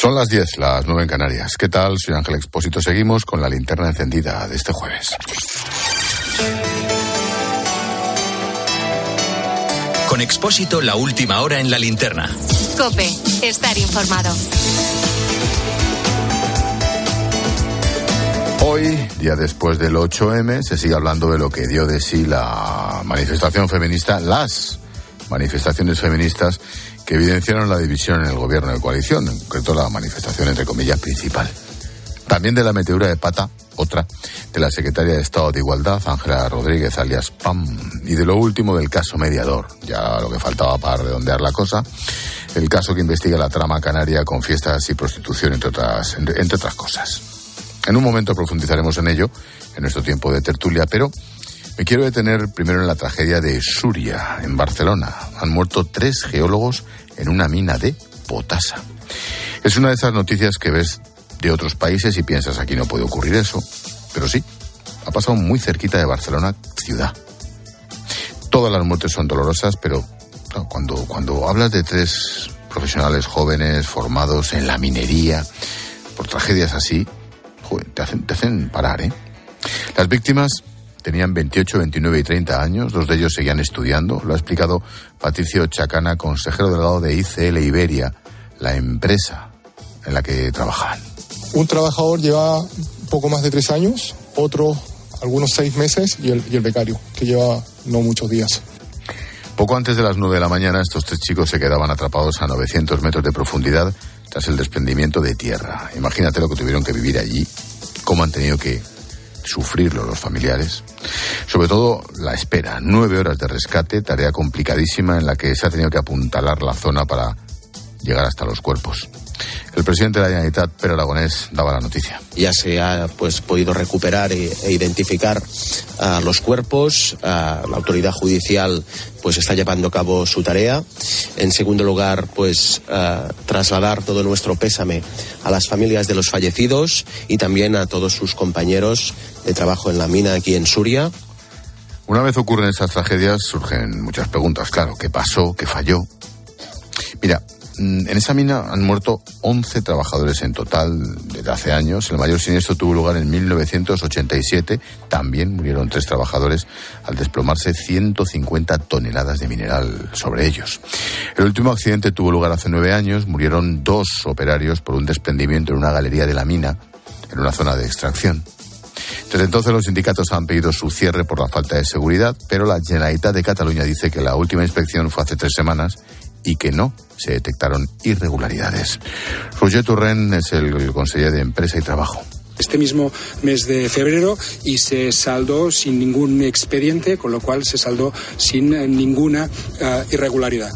Son las 10, las 9 en Canarias. ¿Qué tal? Soy Ángel Expósito. Seguimos con la linterna encendida de este jueves. Con Expósito, la última hora en la linterna. Cope, estar informado. Hoy, día después del 8M, se sigue hablando de lo que dio de sí la manifestación feminista, las manifestaciones feministas que evidenciaron la división en el gobierno de coalición, en concreto la manifestación entre comillas principal. También de la metedura de pata, otra, de la secretaria de Estado de Igualdad, Ángela Rodríguez, alias PAM, y de lo último del caso mediador, ya lo que faltaba para redondear la cosa, el caso que investiga la trama canaria con fiestas y prostitución, entre otras, entre, otras cosas. En un momento profundizaremos en ello, en nuestro tiempo de tertulia, pero me quiero detener primero en la tragedia de Suria, en Barcelona. Han muerto tres geólogos en una mina de potasa. Es una de esas noticias que ves de otros países y piensas aquí no puede ocurrir eso. Pero sí, ha pasado muy cerquita de Barcelona, ciudad. Todas las muertes son dolorosas, pero cuando, cuando hablas de tres profesionales jóvenes formados en la minería, por tragedias así, te, hacen, te hacen parar, ¿eh? Las víctimas Tenían 28, 29 y 30 años, dos de ellos seguían estudiando. Lo ha explicado Patricio Chacana, consejero delegado de ICL Iberia, la empresa en la que trabajaban. Un trabajador lleva poco más de tres años, otro algunos seis meses y el, y el becario, que lleva no muchos días. Poco antes de las 9 de la mañana, estos tres chicos se quedaban atrapados a 900 metros de profundidad tras el desprendimiento de tierra. Imagínate lo que tuvieron que vivir allí, cómo han tenido que sufrirlo los familiares. Sobre todo la espera, nueve horas de rescate, tarea complicadísima en la que se ha tenido que apuntalar la zona para llegar hasta los cuerpos. El presidente de la Generalitat, Pedro Aragonés, daba la noticia. Ya se ha pues podido recuperar e, e identificar uh, los cuerpos. Uh, la autoridad judicial pues está llevando a cabo su tarea. En segundo lugar, pues uh, trasladar todo nuestro pésame a las familias de los fallecidos y también a todos sus compañeros de trabajo en la mina aquí en Suria. Una vez ocurren esas tragedias surgen muchas preguntas. Claro, ¿qué pasó? ¿Qué falló? Mira, en esa mina han muerto 11 trabajadores en total desde hace años. El mayor siniestro tuvo lugar en 1987. También murieron tres trabajadores al desplomarse 150 toneladas de mineral sobre ellos. El último accidente tuvo lugar hace nueve años. Murieron dos operarios por un desprendimiento en una galería de la mina, en una zona de extracción. Desde entonces los sindicatos han pedido su cierre por la falta de seguridad, pero la Generalitat de Cataluña dice que la última inspección fue hace tres semanas y que no se detectaron irregularidades. Roger Turren es el consejero de Empresa y Trabajo este mismo mes de febrero y se saldó sin ningún expediente, con lo cual se saldó sin ninguna uh, irregularidad.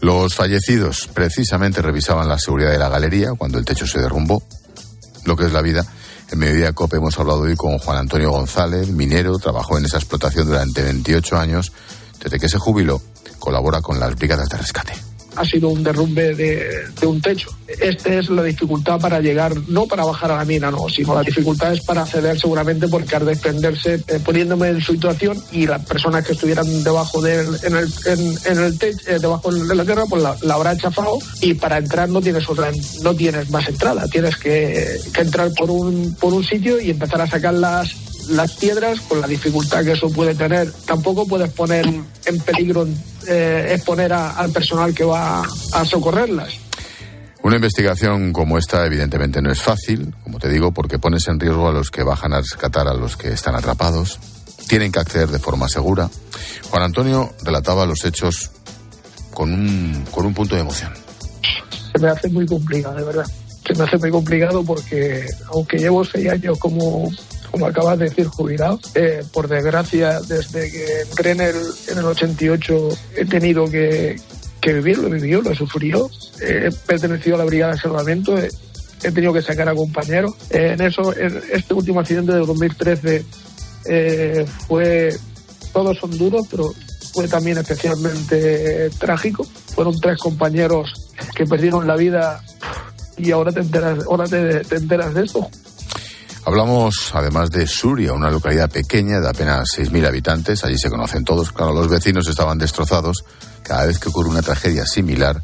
Los fallecidos precisamente revisaban la seguridad de la galería cuando el techo se derrumbó. Lo que es la vida. En Mediodía COPE hemos hablado hoy con Juan Antonio González, minero, trabajó en esa explotación durante 28 años. Desde que se jubiló, colabora con las brigadas de rescate ha sido un derrumbe de, de, un techo. Esta es la dificultad para llegar, no para bajar a la mina, no, sino la dificultad es para acceder seguramente porque al desprenderse, eh, poniéndome en su situación y las personas que estuvieran debajo del, en el, en, en el techo, eh, debajo de la tierra, pues la, la, habrá chafado y para entrar no tienes otra, no tienes más entrada, tienes que, que entrar por un, por un sitio y empezar a sacar las, las piedras con la dificultad que eso puede tener. Tampoco puedes poner en peligro, eh, exponer a, al personal que va a socorrerlas. Una investigación como esta evidentemente no es fácil, como te digo, porque pones en riesgo a los que bajan a rescatar a los que están atrapados. Tienen que acceder de forma segura. Juan Antonio relataba los hechos con un, con un punto de emoción. Se me hace muy complicado, de verdad. Se me hace muy complicado porque, aunque llevo seis años como como acabas de decir, jubilado. Eh, por desgracia, desde que entré en el, en el 88 he tenido que, que vivir, lo he vivido, lo he sufrido. Eh, he pertenecido a la Brigada de Salvamento, he, he tenido que sacar a compañeros. Eh, en eso, en este último accidente de 2013 eh, fue, todos son duros, pero fue también especialmente trágico. Fueron tres compañeros que perdieron la vida y ahora te enteras, ahora te, te enteras de esto. Hablamos además de Suria, una localidad pequeña de apenas 6.000 habitantes. Allí se conocen todos. Claro, los vecinos estaban destrozados. Cada vez que ocurre una tragedia similar,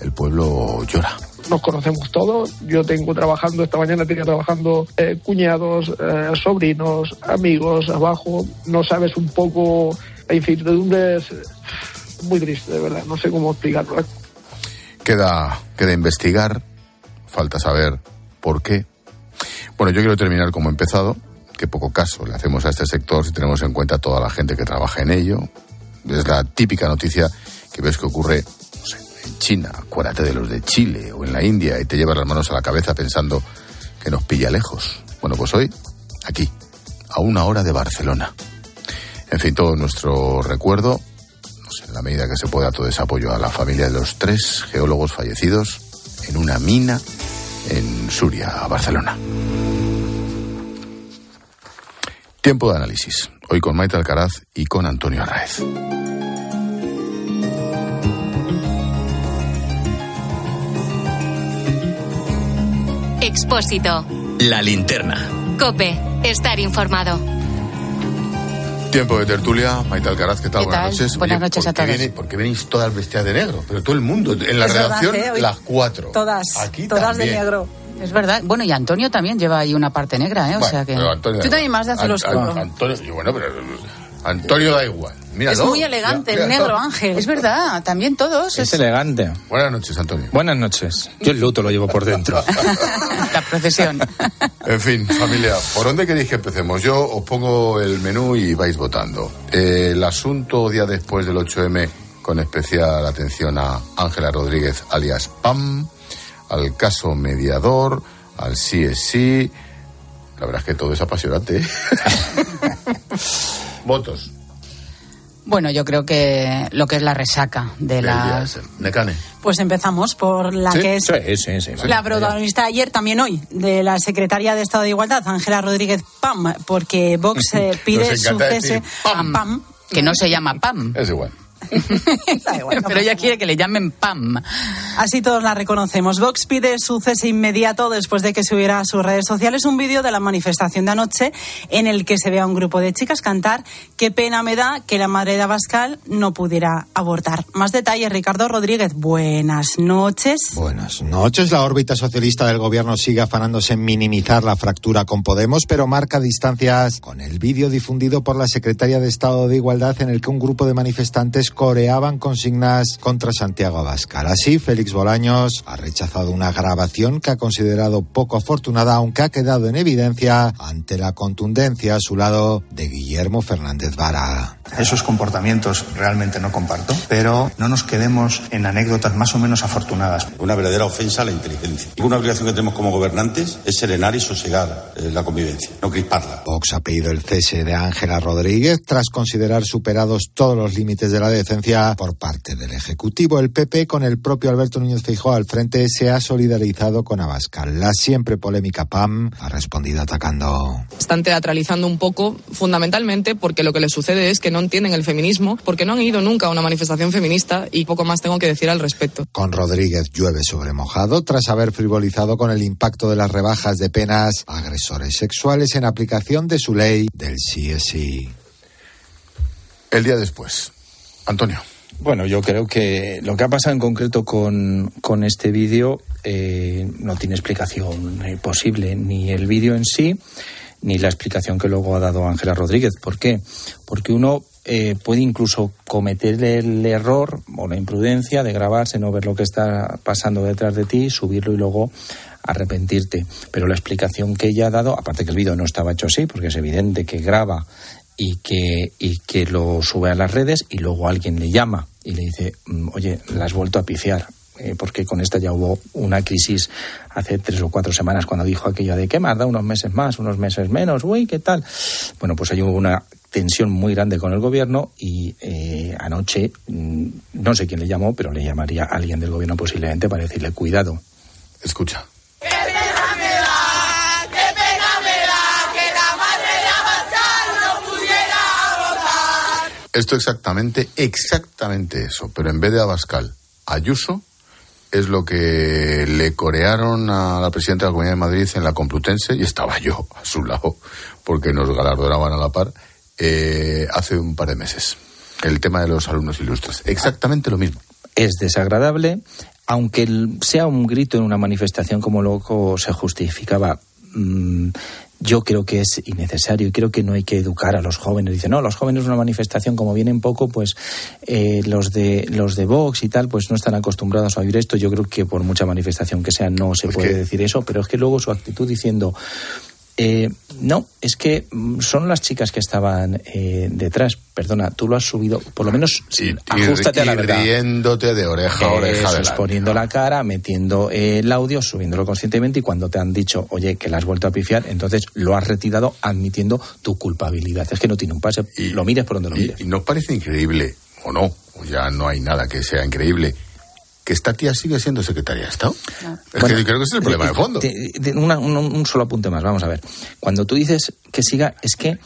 el pueblo llora. nos conocemos todos. Yo tengo trabajando, esta mañana tenía trabajando eh, cuñados, eh, sobrinos, amigos, abajo. No sabes un poco, la incertidumbre es muy triste, de verdad. No sé cómo explicarlo. Queda, queda investigar, falta saber por qué. Bueno, yo quiero terminar como he empezado, que poco caso le hacemos a este sector si tenemos en cuenta toda la gente que trabaja en ello. Es la típica noticia que ves que ocurre en China, acuérdate de los de Chile o en la India y te llevas las manos a la cabeza pensando que nos pilla lejos. Bueno, pues hoy, aquí, a una hora de Barcelona. En fin, todo nuestro recuerdo, no sé, en la medida que se pueda, todo ese apoyo a la familia de los tres geólogos fallecidos en una mina en Suria, Barcelona. Tiempo de análisis. Hoy con Maite Alcaraz y con Antonio Arraez. Expósito. La linterna. Cope. Estar informado. Tiempo de tertulia. Maite Alcaraz, ¿qué tal? ¿Qué Buenas tal? noches. Buenas Oye, noches ¿por a todos. viene- ¿Por qué venís todas vestidas de negro? Pero todo el mundo. En la Es verdad, redacción, ¿eh? Hoy las cuatro. Todas, Aquí todas de también. negro. Es verdad. Bueno, y Antonio también lleva ahí una parte negra, ¿eh? O Bueno, sea que... pero Antonio Tú también más de azul An- oscuro. An- Antonio, y bueno, pero Antonio da igual. Míralo. Es muy elegante, Mira, el negro. Ángel. Es verdad, también todos. Es Es elegante. Buenas noches, Antonio. Buenas noches. Yo el luto lo llevo por dentro. la procesión. En fin, familia, ¿por dónde queréis que empecemos? Yo os pongo el menú y vais votando. Eh, el asunto día después del 8M, con especial atención a Ángela Rodríguez, alias PAM, al caso mediador, al sí es sí. La verdad es que todo es apasionante. ¿eh? Votos. Bueno, yo creo que lo que es la resaca de ese. Necane. Pues empezamos por la ¿Sí? que es Sí, sí, sí. la protagonista ayer, también hoy, de la secretaria de Estado de Igualdad, Ángela Rodríguez Pam, porque Vox eh, pide su cese Pam. Pam. Que no se llama PAM. Es igual. Da igual, no Pero ella quiere que le llamen PAM. Así todos la reconocemos. Vox pide su cese inmediato después de que subiera a sus redes sociales un vídeo de la manifestación de anoche en el que se ve a un grupo de chicas cantar Qué pena me da que la madre de Abascal no pudiera abortar. Más detalles, Ricardo Rodríguez. Buenas noches. Buenas noches. La órbita socialista del gobierno sigue afanándose en minimizar la fractura con Podemos, pero marca distancias con el vídeo difundido por la secretaria de Estado de Igualdad en el que un grupo de manifestantes coreaban consignas contra Santiago Abascal. Así, Félix Bolaños ha rechazado una grabación que ha considerado poco afortunada, aunque ha quedado en evidencia ante la contundencia a su lado de Guillermo Fernández Vara. Esos comportamientos realmente no comparto, pero no nos quedemos en anécdotas más o menos afortunadas. Una verdadera ofensa a la inteligencia. Y una obligación que tenemos como gobernantes es serenar y sosegar eh, la convivencia, no crisparla. Vox ha pedido el cese de Ángela Rodríguez tras considerar superados todos los límites de la decencia por parte del Ejecutivo. El PP, con el propio Alberto Núñez Feijóo al frente, se ha solidarizado con Abascal. La siempre polémica PAM ha respondido atacando. Están teatralizando un poco, fundamentalmente porque lo que les sucede es que no entienden el feminismo, porque no han ido nunca a una manifestación feminista y poco más tengo que decir al respecto. Con Rodríguez llueve sobre mojado tras haber frivolizado con el impacto de las rebajas de penas a agresores sexuales en aplicación de su ley del sí es sí. El día después. Antonio. Bueno, yo creo que lo que ha pasado en concreto con, con este vídeo eh, no tiene explicación eh, posible, ni el vídeo en sí, ni la explicación que luego ha dado Ángela Rodríguez. ¿Por qué? Porque uno eh, puede incluso cometer el error o la imprudencia de grabarse, no ver lo que está pasando detrás de ti, subirlo y luego arrepentirte. Pero la explicación que ella ha dado, aparte que el vídeo no estaba hecho así, porque es evidente que graba y que, y que lo sube a las redes y luego alguien le llama y le dice, "Mm, oye, la has vuelto a pifiar. eh, porque con esta ya hubo una crisis hace tres o cuatro semanas cuando dijo aquello de que más da unos meses más, unos meses menos, uy, ¿qué tal? Bueno, pues hubo una tensión muy grande con el gobierno y eh, anoche, mm, no sé quién le llamó, pero le llamaría a alguien del gobierno posiblemente para decirle cuidado. Escucha. Esto exactamente, exactamente eso, pero en vez de Abascal, Ayuso es lo que le corearon a la presidenta de la Comunidad de Madrid en la Complutense y estaba yo a su lado porque nos galardonaban a la par eh, hace un par de meses. El tema de los alumnos ilustres, exactamente lo mismo. Es desagradable, aunque sea un grito en una manifestación como loco se justificaba, mm, yo creo que es innecesario y creo que no hay que educar a los jóvenes. Dicen, no, los jóvenes una manifestación, como vienen poco, pues eh, los de los de Vox y tal, pues no están acostumbrados a oír esto. Yo creo que por mucha manifestación que sea no se puede decir eso, pero es que luego su actitud diciendo, eh, no, es que mm, son las chicas que estaban eh, detrás. Perdona, tú lo has subido, por lo menos ajustate y, a la y verdad. riéndote de oreja a oreja. Eso es, la- cara, metiendo eh, el audio, subiéndolo conscientemente y cuando te han dicho, oye, que la has vuelto a pifiar, entonces lo has retirado admitiendo tu culpabilidad. Es que no tiene un pase, lo mires por donde lo mires. Y nos parece increíble, o no, ya no hay nada que sea increíble, que esta tía sigue siendo secretaria de Estado. Es Bueno, que creo que ese es el problema de fondo. te- te- una- un, un solo apunte más, vamos a ver. Cuando tú dices que siga, es que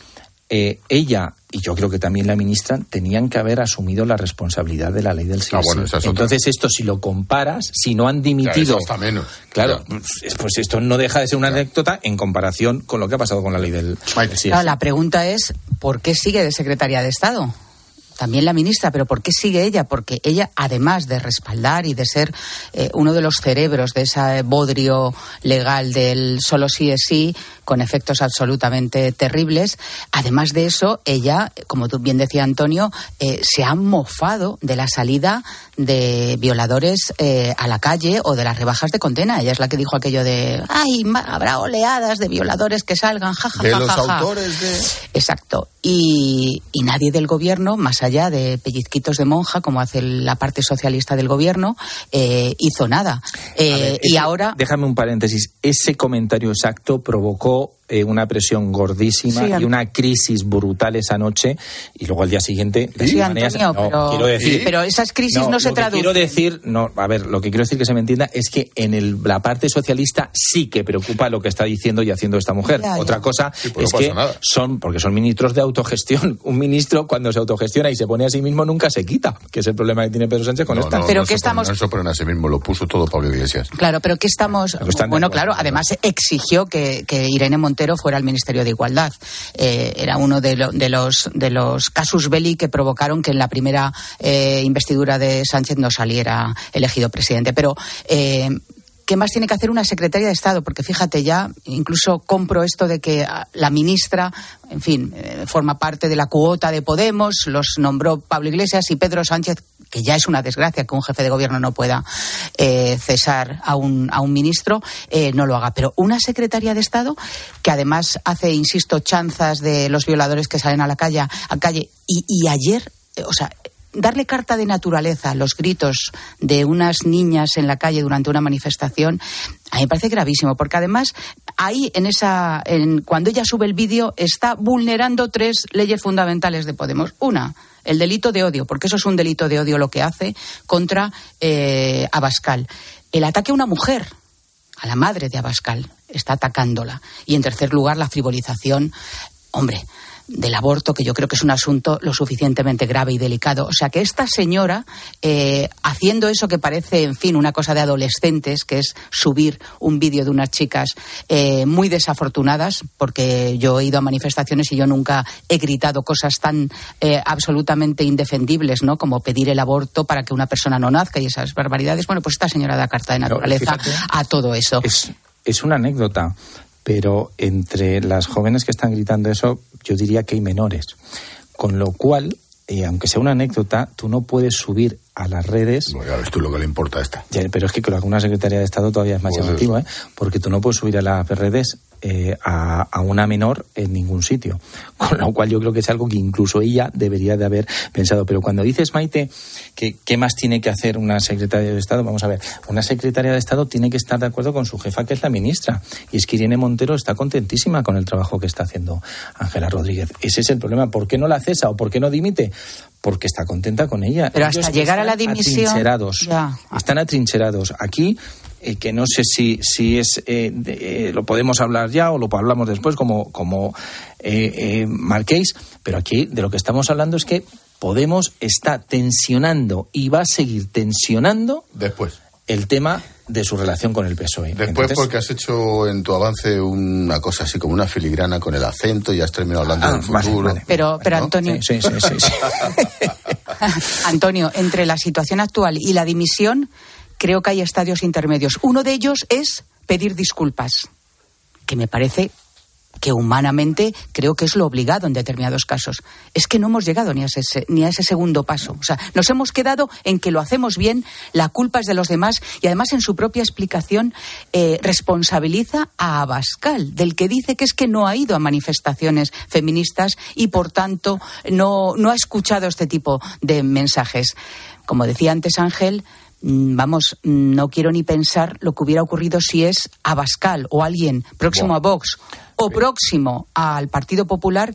eh, ella y yo creo que también la ministra tenían que haber asumido la responsabilidad de la ley del sí. Ah, bueno, es otra. Entonces esto si lo comparas, si no han dimitido, Claro, eso está menos. claro, pues, pues esto no deja de ser una anécdota en comparación con lo que ha pasado con la ley del, del sí. Claro, la pregunta es, ¿por qué sigue de secretaria de Estado? También la ministra, pero ¿por qué sigue ella? Porque ella, además de respaldar y de ser eh, uno de los cerebros de ese bodrio legal del solo sí es sí, con efectos absolutamente terribles, además de eso, ella, como tú bien decía Antonio, eh, se ha mofado de la salida de violadores eh, a la calle o de las rebajas de condena. Ella es la que dijo aquello de, ay, habrá oleadas de violadores que salgan, jajaja. De los autores de... Exacto. Y, y nadie del gobierno, más allá de pellizquitos de monja, como hace la parte socialista del gobierno, eh, hizo nada. Eh, y ahora. Déjame un paréntesis. Ese comentario exacto provocó の eh, una presión gordísima Sí, y una crisis brutal esa noche y luego al día siguiente... de Sí, Antonio, no, pero- quiero decir, pero esas crisis no se lo que traducen. quiero decir, no, a ver, lo que quiero decir que se me entienda es que en el- la parte socialista sí que preocupa lo que está diciendo y haciendo esta mujer. Ya, ya. Otra cosa Sí, pues es no que pasa nada. son, porque son ministros de autogestión. Un ministro cuando se autogestiona y se pone a sí mismo nunca se quita, que es el problema que tiene Pedro Sánchez con No, esta. no, Pero no que estamos- No se ponen a sí mismo, lo puso todo Pablo Iglesias. Claro, pero ¿qué estamos? Bueno, claro, claro. además exigió que, que Irene Montero fuera al Ministerio de Igualdad. Eh, era uno de, lo- de los, de los casus belli que provocaron que en la primera eh, investidura de Sánchez no saliera elegido presidente. Pero. eh, ¿Qué más tiene que hacer una secretaria de Estado? Porque fíjate ya, incluso compro esto de que la ministra, en fin, forma parte de la cuota de Podemos, los nombró Pablo Iglesias y Pedro Sánchez, que ya es una desgracia que un jefe de gobierno no pueda eh, cesar a un, a un ministro, eh, no lo haga. Pero una secretaria de Estado que además hace, insisto, chanzas de los violadores que salen a la calle, a calle y, y ayer, eh, o sea, darle carta de naturaleza a los gritos de unas niñas en la calle durante una manifestación, a mí me parece gravísimo, porque además ahí en esa, en, cuando ella sube el vídeo, está vulnerando tres leyes fundamentales de Podemos. Una, el delito de odio, porque eso es un delito de odio lo que hace contra eh, Abascal. El ataque a una mujer, a la madre de Abascal, está atacándola. Y en tercer lugar, la frivolización, hombre, del aborto, que yo creo que es un asunto lo suficientemente grave y delicado. O sea que esta señora, eh, haciendo eso que parece, en fin, una cosa de adolescentes, que es subir un vídeo de unas chicas eh, muy desafortunadas, porque yo he ido a manifestaciones y yo nunca he gritado cosas tan eh, absolutamente indefendibles, ¿no? Como pedir el aborto para que una persona no nazca y esas barbaridades. Bueno, pues esta señora da carta de naturaleza a todo eso. Es, es una anécdota, pero entre las jóvenes que están gritando eso, yo diría que hay menores. Con lo cual, eh, aunque sea una anécdota, tú no puedes subir a las redes. Bueno, ya ves tú lo que le importa a esta. Ya, pero es que con una secretaria de Estado todavía es más Pues llamativo, ¿eh? porque tú no puedes subir a las redes eh, a, a una menor en ningún sitio. Con lo cual yo creo que es algo que incluso ella debería de haber pensado. Pero cuando dices, Maite, que qué más tiene que hacer una secretaria de Estado, vamos a ver, una secretaria de Estado tiene que estar de acuerdo con su jefa, que es la ministra. Y es que Irene Montero está contentísima con el trabajo que está haciendo Ángela Rodríguez. Ese es el problema. ¿Por qué no la cesa o por qué no dimite? Porque está contenta con ella. Pero hasta llegar a la están dimisión, atrincherados. ya. Están atrincherados. Aquí, eh, que no sé si, si es eh, de- eh, lo podemos hablar ya o lo hablamos después, como, como eh, eh, marquéis, pero aquí de lo que estamos hablando es que Podemos está tensionando y va a seguir tensionando Después. el tema de su relación con el PSOE. Después Entonces, porque has hecho en tu avance una cosa así como una filigrana con el acento y has terminado hablando Ah, del vale, futuro. vale. Pero, pero ¿No? Antonio, Sí, sí, sí, sí, sí. Antonio, entre la situación actual y la dimisión, creo que hay estadios intermedios. Uno de ellos es pedir disculpas, que me parece que humanamente creo que es lo obligado en determinados casos. Es que no hemos llegado ni a ese, ni a ese segundo paso. O sea, nos hemos quedado en que lo hacemos bien, la culpa es de los demás y además en su propia explicación eh, responsabiliza a Abascal, del que dice que es que no ha ido a manifestaciones feministas y por tanto no, ha escuchado este tipo de mensajes. Como decía antes Ángel, vamos, mm, no quiero ni pensar lo que hubiera ocurrido si es Abascal o alguien próximo a Vox o próximo al Partido Popular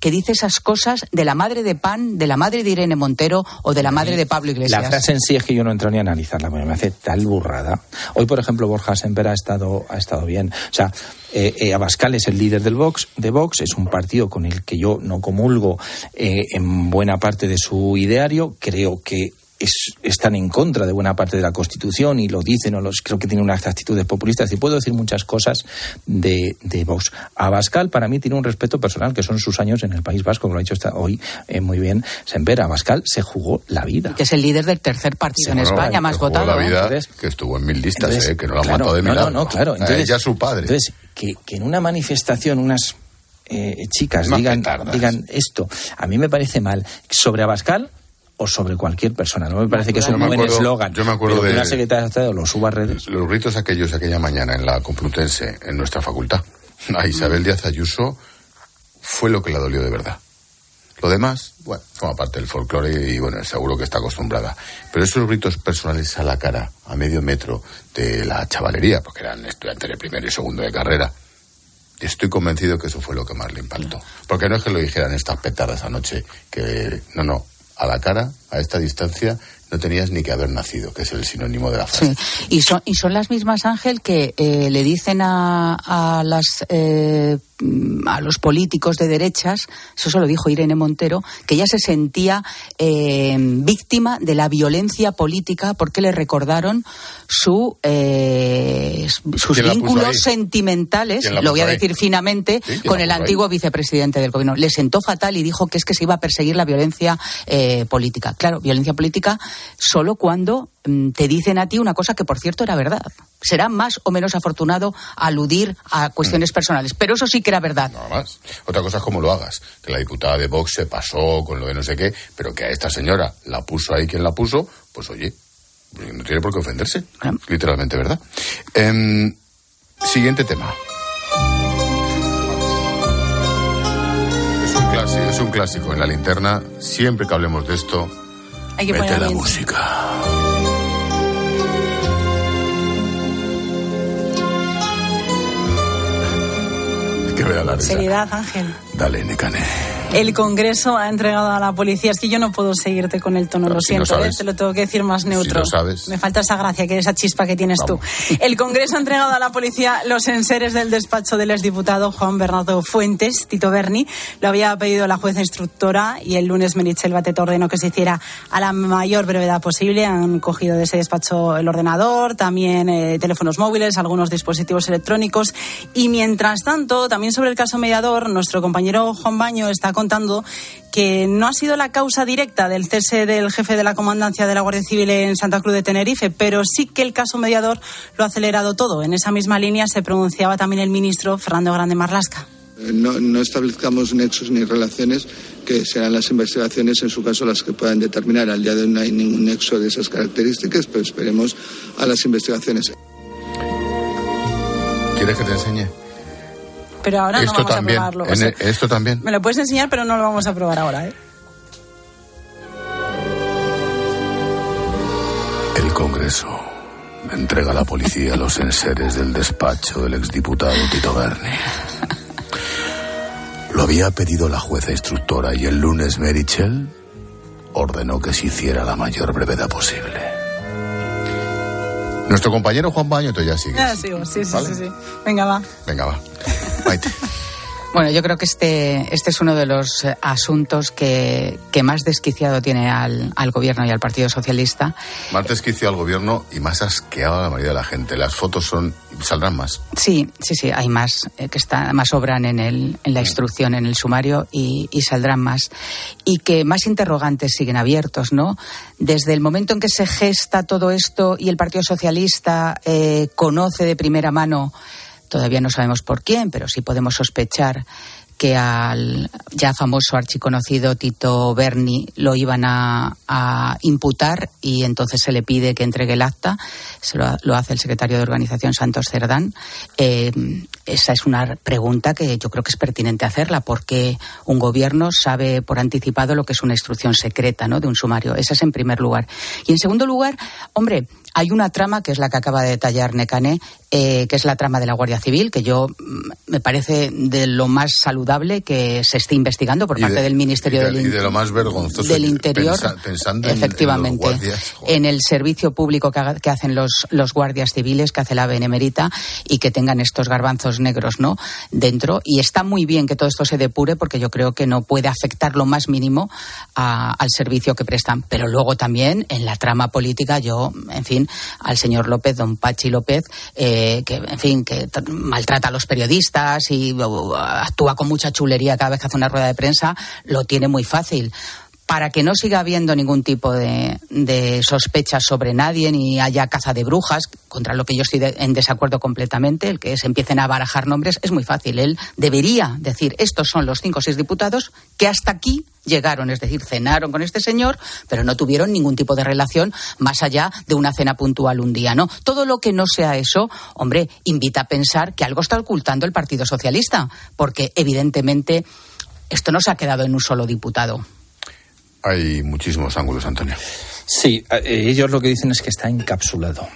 que dice esas cosas de la madre de Pan, de la madre de Irene Montero o de la madre de Pablo Iglesias. La frase en sí es que yo no entro ni a analizarla, me hace tal burrada. Hoy, por ejemplo, Borja Semper ha estado, ha estado bien. O sea, eh, eh, Abascal es el líder del Vox, de Vox, es un partido con el que yo no comulgo eh, en buena parte de su ideario. Creo que es, están en contra de buena parte de la Constitución y lo dicen o los creo que tienen unas actitudes populistas y puedo decir muchas cosas de, de Vox. Abascal para mí tiene un respeto personal que son sus años en el País Vasco, como lo ha dicho hoy eh, muy bien Semper. Abascal se jugó la vida. Que es el líder del tercer partido en España más votado. la vida que estuvo en mil listas, eh, que no lo claro, mató de no, milagro. no, no, claro. Entonces, ya su padre. Entonces, que, que en una manifestación unas eh, chicas digan, digan esto, a mí me parece mal. Sobre Abascal o sobre cualquier persona. No me parece que es un buen eslogan. yo me acuerdo de- una secretaria de Estado lo suba a redes. Los gritos aquellos aquella mañana en la Complutense, en nuestra facultad, a Isabel Díaz Ayuso fue lo que la dolió de verdad. Lo demás, bueno, forma parte del folclore y bueno, seguro que está acostumbrada. Pero esos gritos personales a la cara, a medio metro de la chavalería, porque eran estudiantes de primero y segundo de carrera, estoy convencido que eso fue lo que más le impactó. Porque no es que lo dijeran estas petadas anoche, que no, no, a la cara, a esta distancia, no tenías ni que haber nacido, que es el sinónimo de la frase. Sí. Y son, y son las mismas, Ángel, que eh, le dicen a, a las, eh, a los políticos de derechas, eso se lo dijo Irene Montero, que ella se sentía eh, víctima de la violencia política porque le recordaron su, eh, sus ¿Quién la puso vínculos sentimentales, ¿Quién la lo voy a ahí? decir finamente, Sí, ¿quién con el ahí? antiguo vicepresidente del gobierno. Le sentó fatal y dijo que es que se iba a perseguir la violencia eh, política. Claro, violencia política solo cuando mm, te dicen a ti una cosa que, por cierto, era verdad. Será más o menos afortunado aludir a Mm. cuestiones personales, pero eso sí que era verdad. Nada más. Otra cosa es cómo lo hagas. Que la diputada de Vox se pasó con lo de no sé qué, pero que a esta señora la puso ahí quien la puso, pues oye, no tiene por qué ofenderse. Literalmente, ¿verdad? Em, siguiente tema. Es un clásico, es un clásico en la linterna. Siempre que hablemos de esto, Hay que mete poner la música. Que ver a la risa. Seriedad, Ángel. Dale, Necane. El Congreso ha entregado a la policía. Es que yo no puedo seguirte con el tono, lo si no siento, ¿eh? sabes. te lo tengo que decir más neutro. lo sabes. Me falta esa gracia, que esa chispa que tienes tú. El Congreso ha entregado a la policía los enseres del despacho del exdiputado Juan Bernardo Fuentes, Tito Berni. Lo había pedido la jueza instructora y el lunes Merichel Batet ordenó que se hiciera a la mayor brevedad posible. Han cogido de ese despacho el ordenador, también eh, teléfonos móviles, algunos dispositivos electrónicos. Y mientras tanto, también sobre el caso mediador, nuestro compañero Juan Baño está contando que no ha sido la causa directa del cese del jefe de la comandancia de la Guardia Civil en Santa Cruz de Tenerife, pero sí que el caso mediador lo ha acelerado todo. En esa misma línea se pronunciaba también el ministro Fernando Grande Marlasca. No, no establezcamos nexos ni relaciones que serán las investigaciones en su caso las que puedan determinar. Al día de hoy no hay ningún nexo de esas características, pero esperemos a las investigaciones. ¿Quieres que te enseñe? Pero ahora no esto vamos también. a probarlo. O sea, esto también. me lo puedes enseñar, pero no lo vamos a probar ahora. ¿eh? El Congreso entrega a la policía los enseres del despacho del exdiputado Tito Berni. Lo había pedido la jueza instructora y el lunes Merichel ordenó que se hiciera la mayor brevedad posible. Nuestro compañero Juan Baño, tú ya sigue. Ya sigo, sí, sí, Vale. sí, sí. Venga, va. Venga, va. Maite. Bueno, yo creo que este, este es uno de los eh, asuntos que, que más desquiciado tiene al, al, gobierno y al Partido Socialista. Más desquiciado al gobierno y más asqueado a la mayoría de la gente. Las fotos son saldrán más. Sí, sí, sí, hay más eh, que está, más sobran en, el, en la instrucción, en el sumario y, y saldrán más. Y que más interrogantes siguen abiertos, ¿no? Desde el momento en que se gesta todo esto y el Partido Socialista eh, conoce de primera mano Todavía no sabemos por quién, pero sí podemos sospechar que al ya famoso archiconocido Tito Berni lo iban a, imputar y entonces se le pide que entregue el acta. Se lo, lo hace el secretario de organización Santos Cerdán. Eh, esa es una pregunta que yo creo que es pertinente hacerla, porque un gobierno sabe por anticipado lo que es una instrucción secreta ¿no? de un sumario. Esa es en primer lugar. Y en segundo lugar, hombre, hay una trama que es la que acaba de detallar Necane, eh, que es la trama de la Guardia Civil, que yo mm, me parece de lo más saludable que se esté investigando por parte de, del Ministerio y de, del, y de lo más vergonzoso del Interior. Pensa, pensando efectivamente, en, en, guardias, en, el servicio público que, que hacen los, los, guardias civiles, que hace la Benemerita, y que tengan estos garbanzos negros ¿no? dentro. Y está muy bien que todo esto se depure, porque yo creo que no puede afectar lo más mínimo a, al servicio que prestan. Pero luego también en la trama política, yo, en fin, al señor López, don Pachi López, eh, que, en fin, que maltrata a los periodistas y actúa con mucha chulería cada vez que hace una rueda de prensa, lo tiene muy fácil para que no siga habiendo ningún tipo de, de sospechas sobre nadie ni haya caza de brujas, contra lo que yo estoy de, en desacuerdo completamente, el que se empiecen a barajar nombres, es muy fácil. Él debería decir, estos son los cinco o seis diputados que hasta aquí llegaron, es decir, cenaron con este señor, pero no tuvieron ningún tipo de relación más allá de una cena puntual un día, ¿no? Todo lo que no sea eso, hombre, invita a pensar que algo está ocultando el Partido Socialista, porque evidentemente esto no se ha quedado en un solo diputado. Hay muchísimos ángulos, Antonio. Sí, ellos lo que dicen es que está encapsulado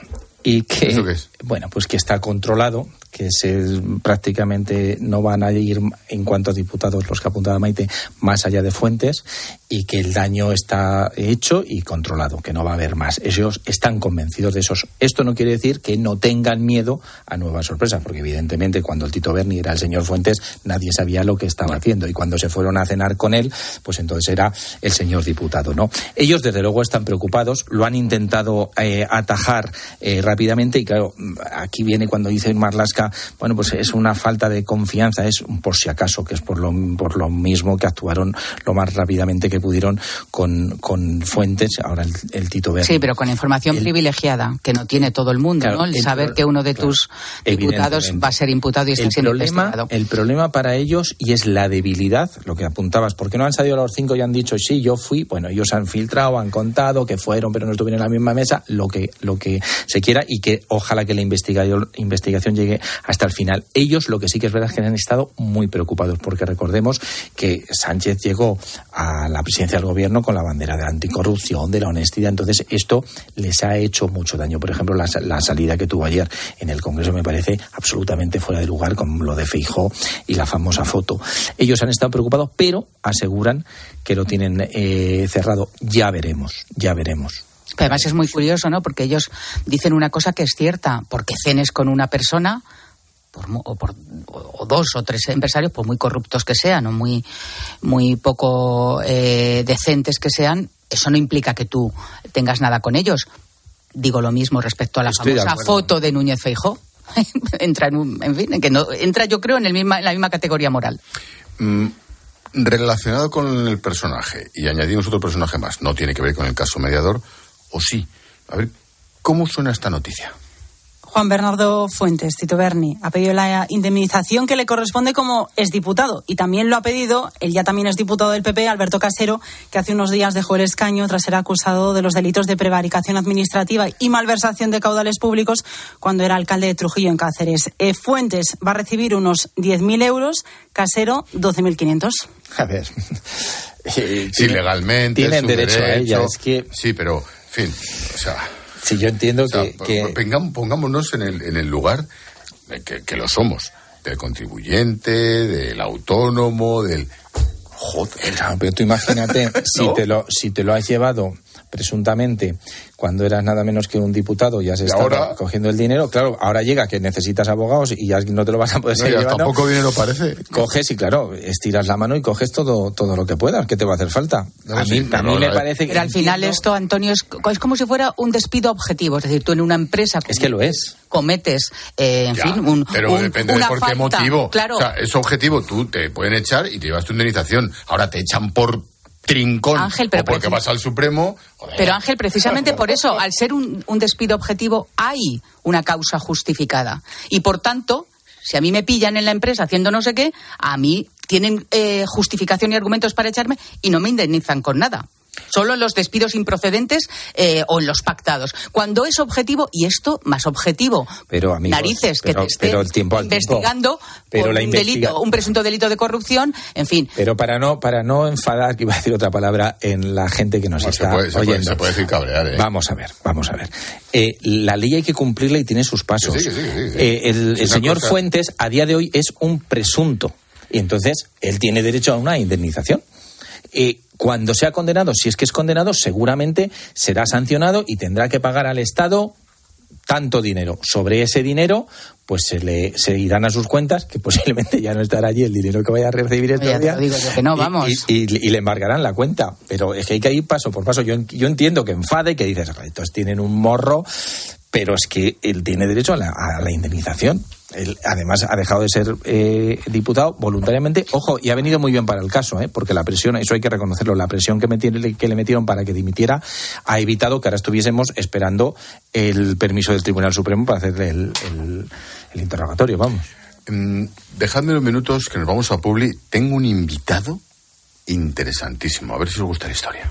y que ¿Eso qué es? bueno pues que está controlado que se, prácticamente no van a ir en cuanto a diputados los que apuntaba Maite más allá de fuentes y que el daño está hecho y controlado que no va a haber más. Ellos están convencidos de eso. Esto no quiere decir que no tengan miedo a nuevas sorpresas porque evidentemente cuando el Tito Berni era el señor Fuentes nadie sabía lo que estaba haciendo y cuando se fueron a cenar con él pues entonces era el señor diputado no ellos desde luego están preocupados lo han intentado eh, atajar eh, rápidamente y claro, aquí viene cuando dice Marlasca, bueno, pues es una falta de confianza, es por si acaso, que es por lo, por lo mismo que actuaron lo más rápidamente que pudieron con, con fuentes, ahora el, el Tito Berni. Sí, pero con información el, privilegiada, que no tiene todo el mundo, claro, ¿no? El, el saber que uno de tus diputados va a ser imputado y está el siendo problema, investigado. El problema para ellos, y es la debilidad, lo que apuntabas, porque no han salido los cinco y han dicho, sí, yo fui, bueno, ellos han filtrado, han contado que fueron, pero no estuvieron en la misma mesa, lo que, lo que se quiera, y que ojalá que la investigación, investigación llegue hasta el final. Ellos lo que sí que es verdad es que han estado muy preocupados, porque recordemos que Sánchez llegó a la presidencia del gobierno con la bandera de la anticorrupción, de la honestidad, entonces esto les ha hecho mucho daño. Por ejemplo, la, la salida que tuvo ayer en el Congreso me parece absolutamente fuera de lugar, con lo de Feijó y la famosa foto. Ellos han estado preocupados, pero aseguran que lo tienen eh, cerrado. Ya veremos, ya veremos. Además es muy curioso, ¿no? Porque ellos dicen una cosa que es cierta, porque cenes con una persona, por, o, por, o, dos o tres empresarios, por muy corruptos que sean, o muy, muy poco eh, decentes que sean, eso no implica que tú tengas nada con ellos. Digo lo mismo respecto a la Estoy famosa de foto de Núñez Feijó. entra en, un, en fin, en que no, entra yo creo en, el misma, en la misma categoría moral. Mm, relacionado con el personaje, y añadimos otro personaje más, no tiene que ver con el caso mediador, o sí. A ver, ¿cómo suena esta noticia? Juan Bernardo Fuentes, Tito Berni, ha pedido la indemnización que le corresponde como exdiputado. Y también lo ha pedido, él ya también es diputado del PP, Alberto Casero, que hace unos días dejó el escaño tras ser acusado de los delitos de prevaricación administrativa y malversación de caudales públicos cuando era alcalde de Trujillo en Cáceres. Eh, Fuentes va a recibir unos 10.000 euros, Casero 12.500. A ver. Eh, sí, legalmente. Tienen derecho, derecho, a ella. Es que... Sí, pero, en fin, o sea. Sí, yo entiendo o sea, que, que... Pongámonos en el, en el lugar que, que, lo somos, del contribuyente, del autónomo, del... Joder. Claro, pero tú imagínate, si, te lo, si te lo has llevado presuntamente, cuando eras nada menos que un diputado, ya se está cogiendo el dinero. Claro, ahora llega que necesitas abogados y ya no te lo vas a poder seguir llevando. Tampoco dinero parece. Coges y, claro, estiras la mano y coges todo, todo lo que puedas. ¿Qué te va a hacer falta? a mí, a mí me parece que. Pero al final, esto, Antonio, es, es, como si fuera un despido objetivo. Es decir, tú en una empresa. Es que lo es. Cometes, eh, en fin, un. Pero depende de por qué motivo. Claro. O sea, es objetivo. Tú te pueden echar y te llevas tu indemnización. Ahora te echan por trincón Ángel, pero o porque vas al Supremo. Pero Ángel, precisamente por eso, al ser un, un, despido objetivo, hay una causa justificada. Y por tanto, si a mí me pillan en la empresa haciendo no sé qué, a mí tienen eh, justificación y argumentos para echarme y no me indemnizan con nada. Solo en los despidos improcedentes eh, o en los pactados. Cuando es objetivo, y esto más objetivo, pero, narices que te esté investigando pero un, delito, un presunto delito de corrupción, en fin. Pero para no, para no enfadar, que iba a decir otra palabra, en la gente que nos está oyendo. Se puede, decir cabrear, ¿eh? Vamos a ver, vamos a ver. Eh, la ley hay que cumplirla y tiene sus pasos. Eh, el, el señor Fuentes, a día de hoy, es un presunto. Y entonces, él tiene derecho a una indemnización. Eh, cuando sea condenado, si es que es condenado, seguramente será sancionado y tendrá que pagar al Estado tanto dinero. Sobre ese dinero, pues se le se irán a sus cuentas, que posiblemente ya no estará allí el dinero que vaya a recibir este día. Y, le embargarán la cuenta. Pero es que hay que ir paso por paso. Yo, yo entiendo que enfade, que dices, estos tienen un morro, pero es que él tiene derecho a la indemnización. Además, ha dejado de ser eh, diputado voluntariamente. Ojo, y ha venido muy bien para el caso, ¿eh? porque la presión, eso hay que reconocerlo, la presión que, que le metieron para que dimitiera ha evitado que ahora estuviésemos esperando el permiso del Tribunal Supremo para hacerle el, el, interrogatorio. Vamos. Mm, dejadme unos minutos que nos vamos a Publi. Tengo un invitado interesantísimo. A ver si os gusta la historia.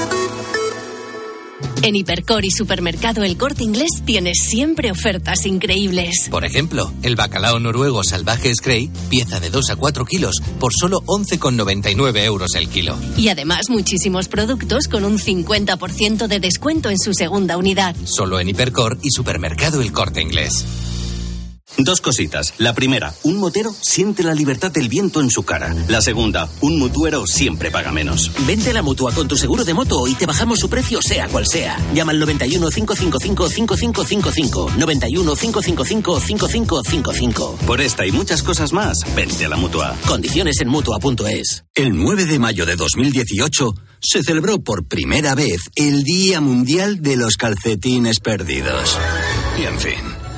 En Hipercor y Supermercado El Corte Inglés tienes siempre ofertas increíbles. Por ejemplo, el bacalao noruego salvaje Scray, pieza de 2 a 4 kilos, por solo 11,99 euros el kilo. Y además muchísimos productos con un 50% de descuento en su segunda unidad. Solo en Hipercor y Supermercado El Corte Inglés. Dos cositas. La primera, un motero siente la libertad del viento en su cara. La segunda, un mutuero siempre paga menos. Vente a la mutua con tu seguro de moto y te bajamos su precio sea cual sea. Llama al 91 555 5555. 91 555 5555. Por esta y muchas cosas más, vente a la mutua. Condiciones en mutua.es. El 9 de mayo de 2018 se celebró por primera vez el Día Mundial de los Calcetines Perdidos. Y en fin.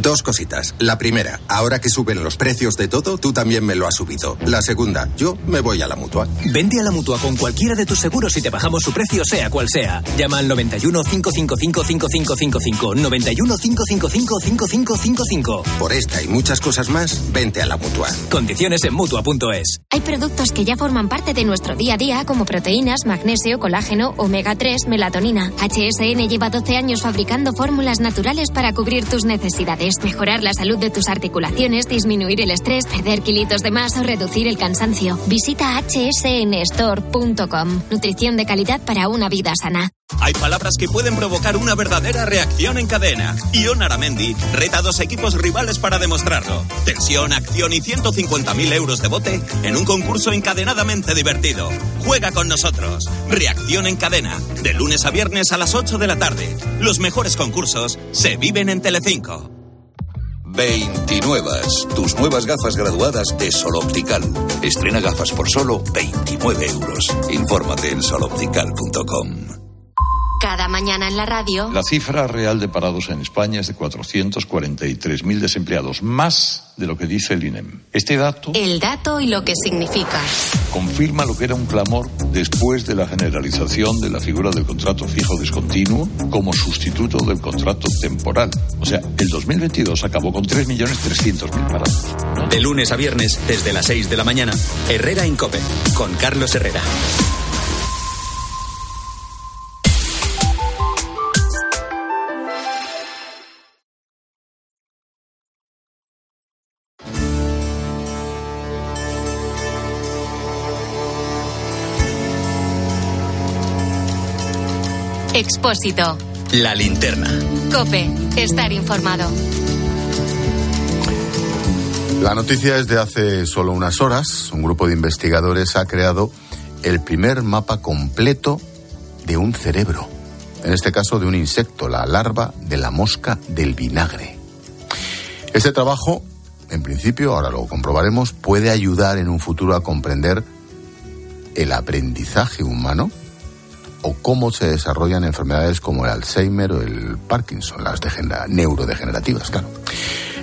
Dos cositas. La primera, ahora que suben los precios de todo, tú también me lo has subido. La segunda, yo me voy a la mutua. Vente a la mutua con cualquiera de tus seguros y te bajamos su precio, sea cual sea. Llama al 91 555 5555. 91 555 5555. Por esta y muchas cosas más, vente a la mutua. Condiciones en mutua.es. Hay productos que ya forman parte de nuestro día a día, como proteínas, magnesio, colágeno, omega 3, melatonina. HSN lleva 12 años fabricando fórmulas naturales para cubrir tus necesidades mejorar la salud de tus articulaciones, disminuir el estrés, perder kilitos de más o reducir el cansancio. Visita hsnstore.com. Nutrición de calidad para una vida sana. Hay palabras que pueden provocar una verdadera reacción en cadena. Ion Aramendi reta a dos equipos rivales para demostrarlo. Tensión, acción y 150.000 euros de bote en un concurso encadenadamente divertido. Juega con nosotros. Reacción en cadena. De lunes a viernes a las 8 de la tarde. Los mejores concursos se viven en Telecinco. 29. Tus nuevas gafas graduadas de Sol Optical. Estrena gafas por solo 29 euros. Infórmate en soloptical.com. Cada mañana en la radio. La cifra real de parados en España es de 443.000 desempleados, más de lo que dice el INEM. Este dato. El dato y lo que significa. Confirma lo que era un clamor después de la generalización de la figura del contrato fijo discontinuo como sustituto del contrato temporal. O sea, el 2022 acabó con 3.300.000 parados. De lunes a viernes, desde las 6 de la mañana, Herrera en Cope, con Carlos Herrera. Expósito. La linterna. Cope. Estar informado. La noticia es de hace solo unas horas. Un grupo de investigadores ha creado el primer mapa completo de un cerebro. En este caso de un insecto, la larva de la mosca del vinagre. Este trabajo, en principio, ahora lo comprobaremos, puede ayudar en un futuro a comprender el aprendizaje humano o cómo se desarrollan enfermedades como el Alzheimer o el Parkinson, las neurodegenerativas, claro.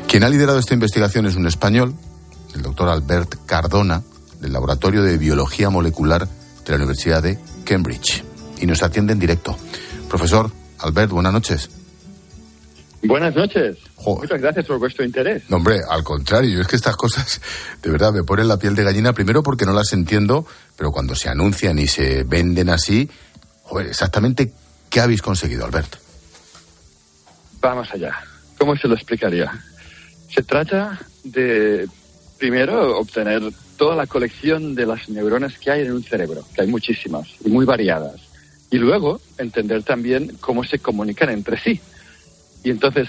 Quien ha liderado esta investigación es un español, el doctor Albert Cardona, del Laboratorio de Biología Molecular de la Universidad de Cambridge. Y nos atiende en directo. Profesor Albert, buenas noches. Buenas noches. Muchas gracias por vuestro interés. No, hombre, al contrario, es que estas cosas de verdad me ponen la piel de gallina, primero porque no las entiendo, pero cuando se anuncian y se venden así, Exactamente, ¿qué habéis conseguido, Albert? Vamos allá. ¿Cómo se lo explicaría? Se trata de, primero, obtener toda la colección de las neuronas que hay en un cerebro, que hay muchísimas y muy variadas. Y luego entender también cómo se comunican entre sí. Y entonces,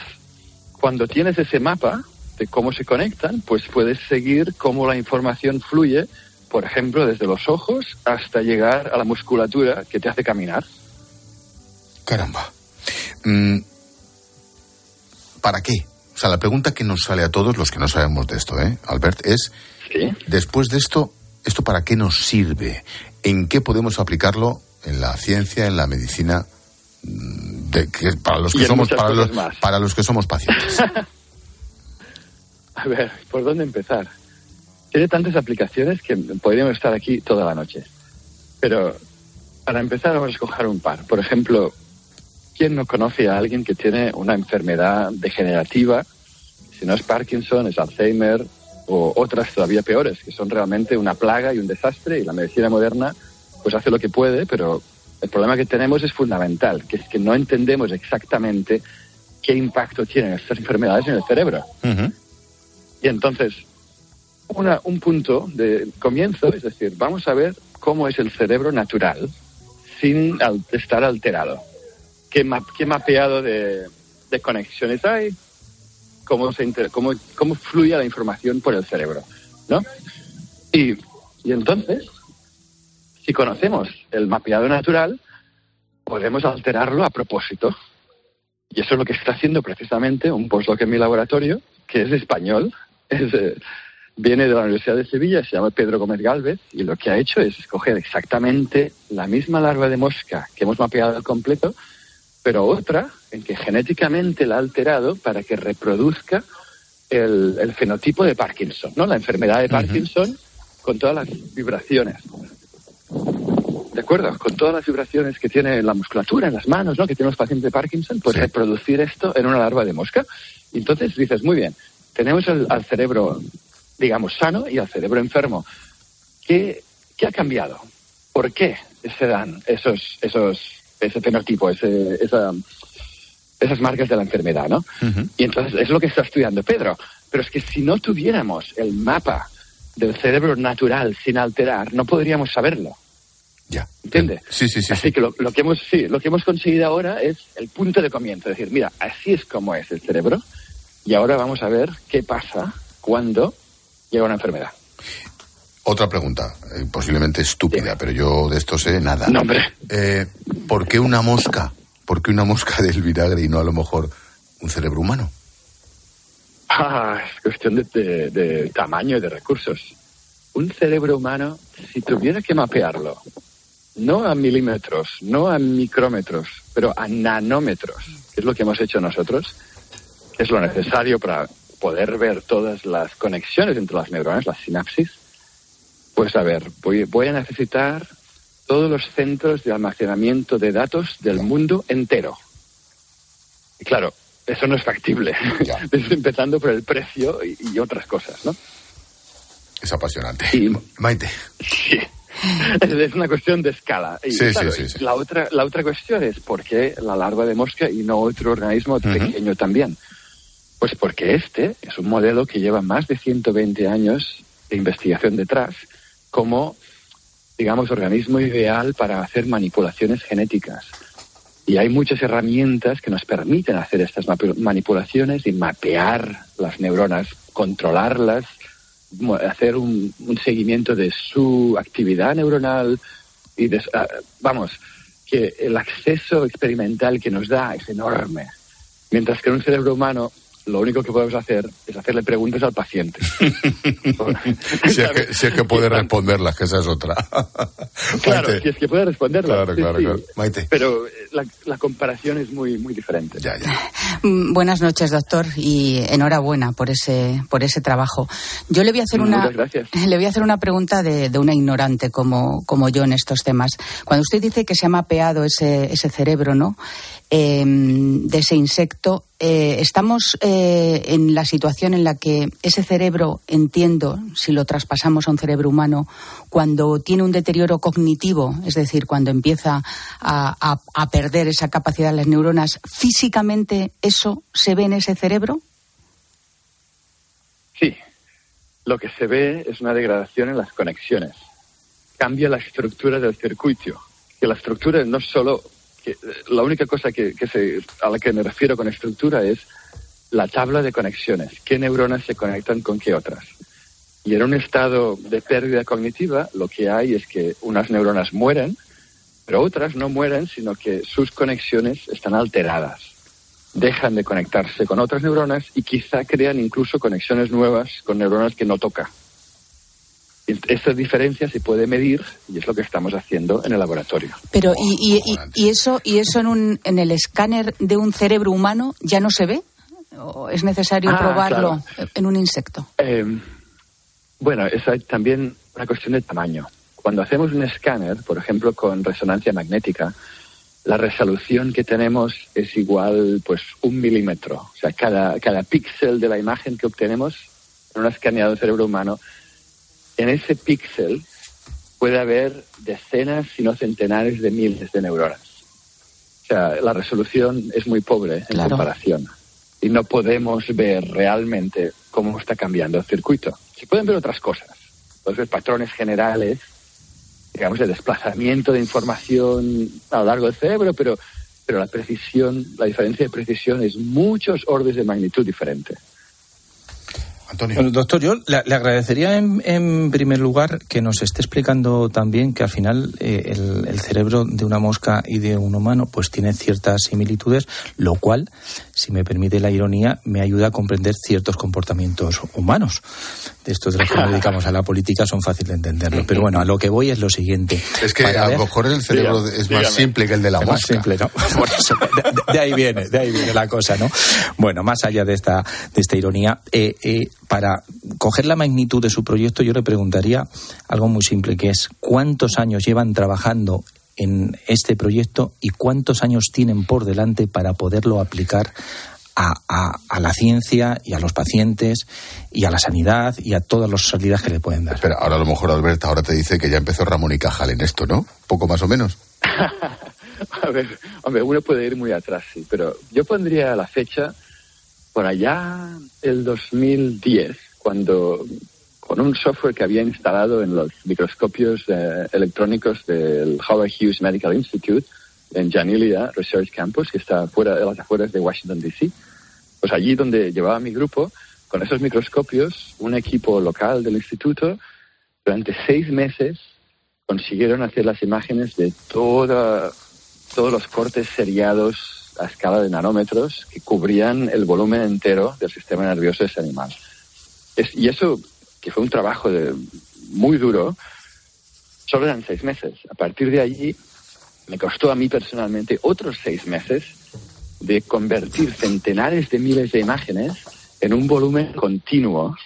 cuando tienes ese mapa de cómo se conectan, pues puedes seguir cómo la información fluye por ejemplo, desde los ojos hasta llegar a la musculatura que te hace caminar. Caramba. Mm, ¿Para qué? O sea, la pregunta que nos sale a todos los que no sabemos de esto, ¿eh, Albert? Es, después de esto, ¿esto para qué nos sirve? ¿En qué podemos aplicarlo en la ciencia, en la medicina? Mm, de, para los que somos para los, para los que somos pacientes. a ver, ¿por dónde empezar? Tiene tantas aplicaciones que podríamos estar aquí toda la noche. Pero para empezar vamos a escoger un par. Por ejemplo, ¿quién no conoce a alguien que tiene una enfermedad degenerativa? Si no es Parkinson, es Alzheimer o otras todavía peores, que son realmente una plaga y un desastre y la medicina moderna pues hace lo que puede, pero el problema que tenemos es fundamental, que es que no entendemos exactamente qué impacto tienen estas enfermedades en el cerebro. Y entonces, un punto de comienzo, es decir, vamos a ver cómo es el cerebro natural sin estar alterado. ¿Qué, mapeado de, conexiones hay? Cómo, se cómo, cómo fluye la información por el cerebro, ¿no? Y, y entonces, si conocemos el mapeado natural, podemos alterarlo a propósito. Y eso es lo que está haciendo precisamente un postdoc en mi laboratorio, que es español, es, viene de la Universidad de Sevilla, se llama Pedro Gómez Galvez, y lo que ha hecho es escoger exactamente la misma larva de mosca que hemos mapeado al completo, pero otra en que genéticamente la ha alterado para que reproduzca el, fenotipo de Parkinson, ¿no? La enfermedad de Parkinson con todas las vibraciones. ¿De acuerdo? Con todas las vibraciones que tiene la musculatura en las manos, ¿no? Que tienen los pacientes de Parkinson, pues reproducir esto en una larva de mosca. Y entonces dices, muy bien, tenemos al cerebro digamos, sano y al cerebro enfermo. ¿Qué, qué ha cambiado? ¿Por qué se dan esos, esos, ese fenotipo, ese, esa, esas marcas de la enfermedad, ¿no? Y entonces es lo que está estudiando Pedro. Pero es que si no tuviéramos el mapa del cerebro natural sin alterar, no podríamos saberlo. Ya. ¿Entiendes? Sí, sí, sí. Así que lo, lo, que hemos, sí, lo que hemos conseguido ahora es el punto de comienzo. Es decir, mira, así es como es el cerebro. Y ahora vamos a ver qué pasa cuando llega una enfermedad. Otra pregunta, eh, posiblemente estúpida, pero yo de esto sé nada. No, hombre. Eh, ¿Por qué una mosca? ¿Por qué una mosca del vinagre y no a lo mejor un cerebro humano? Ah, es cuestión de, de tamaño y de recursos. Un cerebro humano, si tuviera que mapearlo, no a milímetros, no a micrómetros, pero a nanómetros, que es lo que hemos hecho nosotros, que es lo necesario para poder ver todas las conexiones entre las neuronas, las sinapsis, pues a ver, voy, voy a necesitar todos los centros de almacenamiento de datos del mundo entero. Y claro, eso no es factible, empezando por el precio y, otras cosas, ¿no? Es apasionante. Y, Maite. Sí. Es una cuestión de escala. Y, sí, sí, sí, La, otra, la otra cuestión es por qué la larva de mosca y no otro organismo pequeño también. Pues porque este es un modelo que lleva más de 120 años de investigación detrás como, digamos, organismo ideal para hacer manipulaciones genéticas. Y hay muchas herramientas que nos permiten hacer estas manipulaciones y mapear las neuronas, controlarlas, hacer un, seguimiento de su actividad neuronal y, ah, vamos, que el acceso experimental que nos da es enorme. Mientras que en un cerebro humano lo único que podemos hacer es hacerle preguntas al paciente. si, es que, puede responderlas, que esa es otra. claro, si es que puede responderlas. Claro, claro, claro. Maite. Pero eh, la, comparación es muy, muy diferente. Ya, ya. Mm, buenas noches, doctor, y enhorabuena por ese, por ese trabajo. Yo le voy a hacer una, le voy a hacer una pregunta de, de una ignorante como, como yo en estos temas. Cuando usted dice que se ha mapeado ese, ese cerebro, ¿no? Em, de ese insecto, eh, estamos eh, en la situación en la que ese cerebro, entiendo, si lo traspasamos a un cerebro humano, cuando tiene un deterioro cognitivo, es decir, cuando empieza a, a perder esa capacidad de las neuronas, físicamente eso se ve en ese cerebro? Sí, lo que se ve es una degradación en las conexiones. Cambia la estructura del circuito. Que la estructura no solo la única cosa que, se, a la que me refiero con estructura es la tabla de conexiones. ¿Qué neuronas se conectan con qué otras? Y en un estado de pérdida cognitiva, lo que hay es que unas neuronas mueren, pero otras no mueren, sino que sus conexiones están alteradas. Dejan de conectarse con otras neuronas y quizá crean incluso conexiones nuevas con neuronas que no toca. Esa diferencia se puede medir y es lo que estamos haciendo en el laboratorio. Pero y, y, eso y eso en un en el escáner de un cerebro humano ya no se ve o es necesario ah, probarlo en un insecto. Eh, bueno, es también una cuestión de tamaño. Cuando hacemos un escáner, por ejemplo, con resonancia magnética, la resolución que tenemos es igual, pues, un milímetro. O sea, cada, cada píxel de la imagen que obtenemos en una escaneado de cerebro humano en ese píxel puede haber decenas, si no centenares de miles de neuronas. O sea, la resolución es muy pobre en comparación. Y no podemos ver realmente cómo está cambiando el circuito. Se pueden ver otras cosas. Pueden ver patrones generales, digamos, de desplazamiento de información a lo largo del cerebro, pero, pero la precisión, la diferencia de precisión es muchos órdenes de magnitud diferentes doctor, yo le, agradecería en, primer lugar que nos esté explicando también que al final eh, el, cerebro de una mosca y de un humano pues tiene ciertas similitudes, lo cual, si me permite la ironía, me ayuda a comprender ciertos comportamientos humanos. De estos de los que nos dedicamos a la política son fáciles de entenderlo. Pero bueno, a lo que voy es lo siguiente. Es que a lo mejor el cerebro es más simple que el de la mosca. simple, ¿no? de, ahí viene, de ahí viene la cosa, ¿no? Bueno, más allá de esta, de esta ironía, eh, eh, para coger la magnitud de su proyecto, yo le preguntaría algo muy simple, que es cuántos años llevan trabajando en este proyecto y cuántos años tienen por delante para poderlo aplicar a, la ciencia y a los pacientes y a la sanidad y a todas las salidas que le pueden dar. Espera, ahora a lo mejor Alberta ahora te dice que ya empezó Ramón y Cajal en esto, ¿no? Poco más o menos. a ver, hombre, uno puede ir muy atrás, sí, pero yo pondría la fecha por allá el 2010, cuando con un software que había instalado en los microscopios eh, electrónicos del Howard Hughes Medical Institute en Janilia Research Campus, que está fuera de las afueras de Washington, D.C., pues allí donde llevaba mi grupo, con esos microscopios, un equipo local del instituto, durante seis meses consiguieron hacer las imágenes de toda, todos los cortes seriados a escala de nanómetros que cubrían el volumen entero del sistema nervioso de ese animal. y eso, que fue un trabajo de, muy duro, solo eran seis meses. A partir de allí, me costó a mí personalmente otros seis meses de convertir centenares de miles de imágenes en un volumen continuo,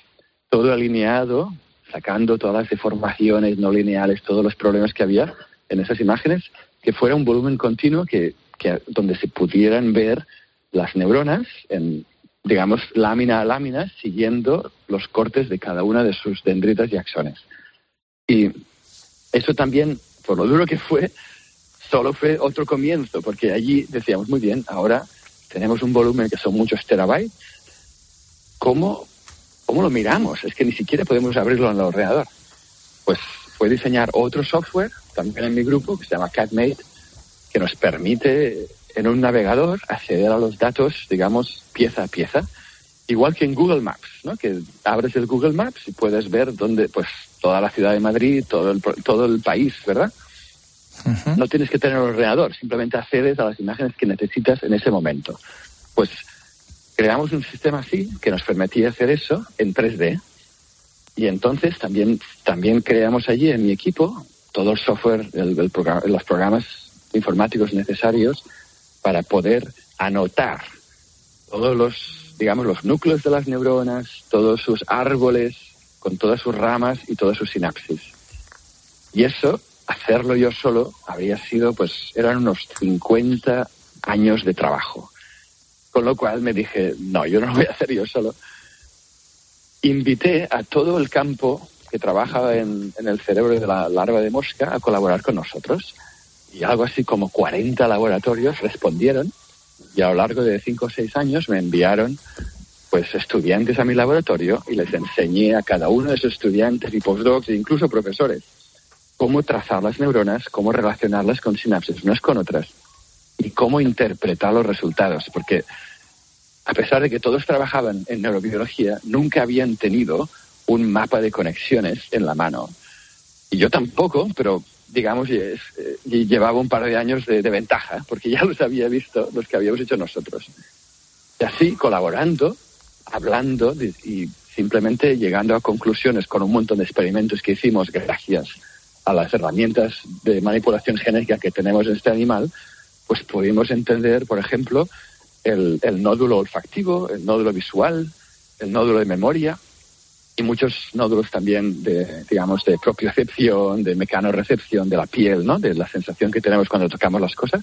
todo alineado, sacando todas las deformaciones no lineales, todos los problemas que había en esas imágenes, que fuera un volumen continuo que, donde se pudieran ver las neuronas en, digamos, lámina a lámina, siguiendo los cortes de cada una de sus dendritas y axones. Y eso también, por lo duro que fue, solo fue otro comienzo, porque allí decíamos, muy bien, ahora tenemos un volumen que son muchos terabytes, ¿cómo, cómo lo miramos? Es que ni siquiera podemos abrirlo en el ordenador. Pues fue diseñar otro software, también en mi grupo, que se llama CatMate, que nos permite en un navegador acceder a los datos, digamos, pieza a pieza, igual que en Google Maps, ¿no? Que abres el Google Maps y puedes ver dónde, pues, toda la ciudad de Madrid, todo el, todo el país, ¿verdad? No tienes que tener un ordenador, simplemente accedes a las imágenes que necesitas en ese momento. Pues creamos un sistema así que nos permitía hacer eso en 3D. Y entonces también, también creamos allí en mi equipo todo el software, el, los programas informáticos necesarios para poder anotar todos los, digamos, los núcleos de las neuronas, todos sus árboles, con todas sus ramas y todas sus sinapsis. Y eso hacerlo yo solo habría sido, pues, eran unos 50 años de trabajo. Con lo cual me dije, no, yo no lo voy a hacer yo solo. Invité a todo el campo que trabaja en, el cerebro de la larva de mosca a colaborar con nosotros. Y algo así como 40 laboratorios respondieron y a lo largo de 5 o 6 años me enviaron pues estudiantes a mi laboratorio y les enseñé a cada uno de esos estudiantes y postdocs e incluso profesores cómo trazar las neuronas, cómo relacionarlas con sinapsis unas con otras y cómo interpretar los resultados, porque a pesar de que todos trabajaban en neurobiología, nunca habían tenido un mapa de conexiones en la mano. Y yo tampoco, pero digamos, eh, llevaba un par de años de, ventaja, porque ya los había visto los que habíamos hecho nosotros. Y así, colaborando, hablando y simplemente llegando a conclusiones con un montón de experimentos que hicimos gracias a las herramientas de manipulación genética que tenemos en este animal, pues pudimos entender, por ejemplo, el, nódulo olfactivo, el nódulo visual, el nódulo de memoria y muchos nódulos también de, digamos, de propiocepción, de mecanorecepción de la piel, ¿no? De la sensación que tenemos cuando tocamos las cosas.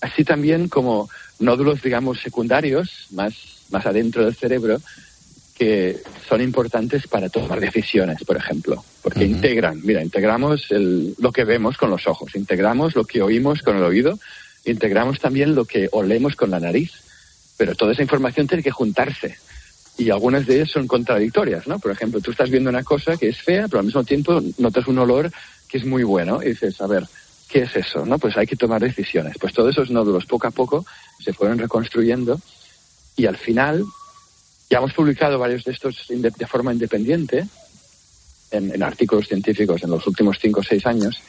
Así también como nódulos, digamos, secundarios, más, más adentro del cerebro, que son importantes para tomar decisiones, por ejemplo, porque integran, mira, integramos lo que vemos con los ojos, integramos lo que oímos con el oído, integramos también lo que olemos con la nariz, pero toda esa información tiene que juntarse y algunas de ellas son contradictorias, ¿no? Por ejemplo, tú estás viendo una cosa que es fea, pero al mismo tiempo notas un olor que es muy bueno y dices, a ver, ¿qué es eso? ¿No? Pues hay que tomar decisiones. Pues todos esos nódulos poco a poco se fueron reconstruyendo y al final ya hemos publicado varios de estos de, forma independiente en, artículos científicos en los últimos cinco o seis años,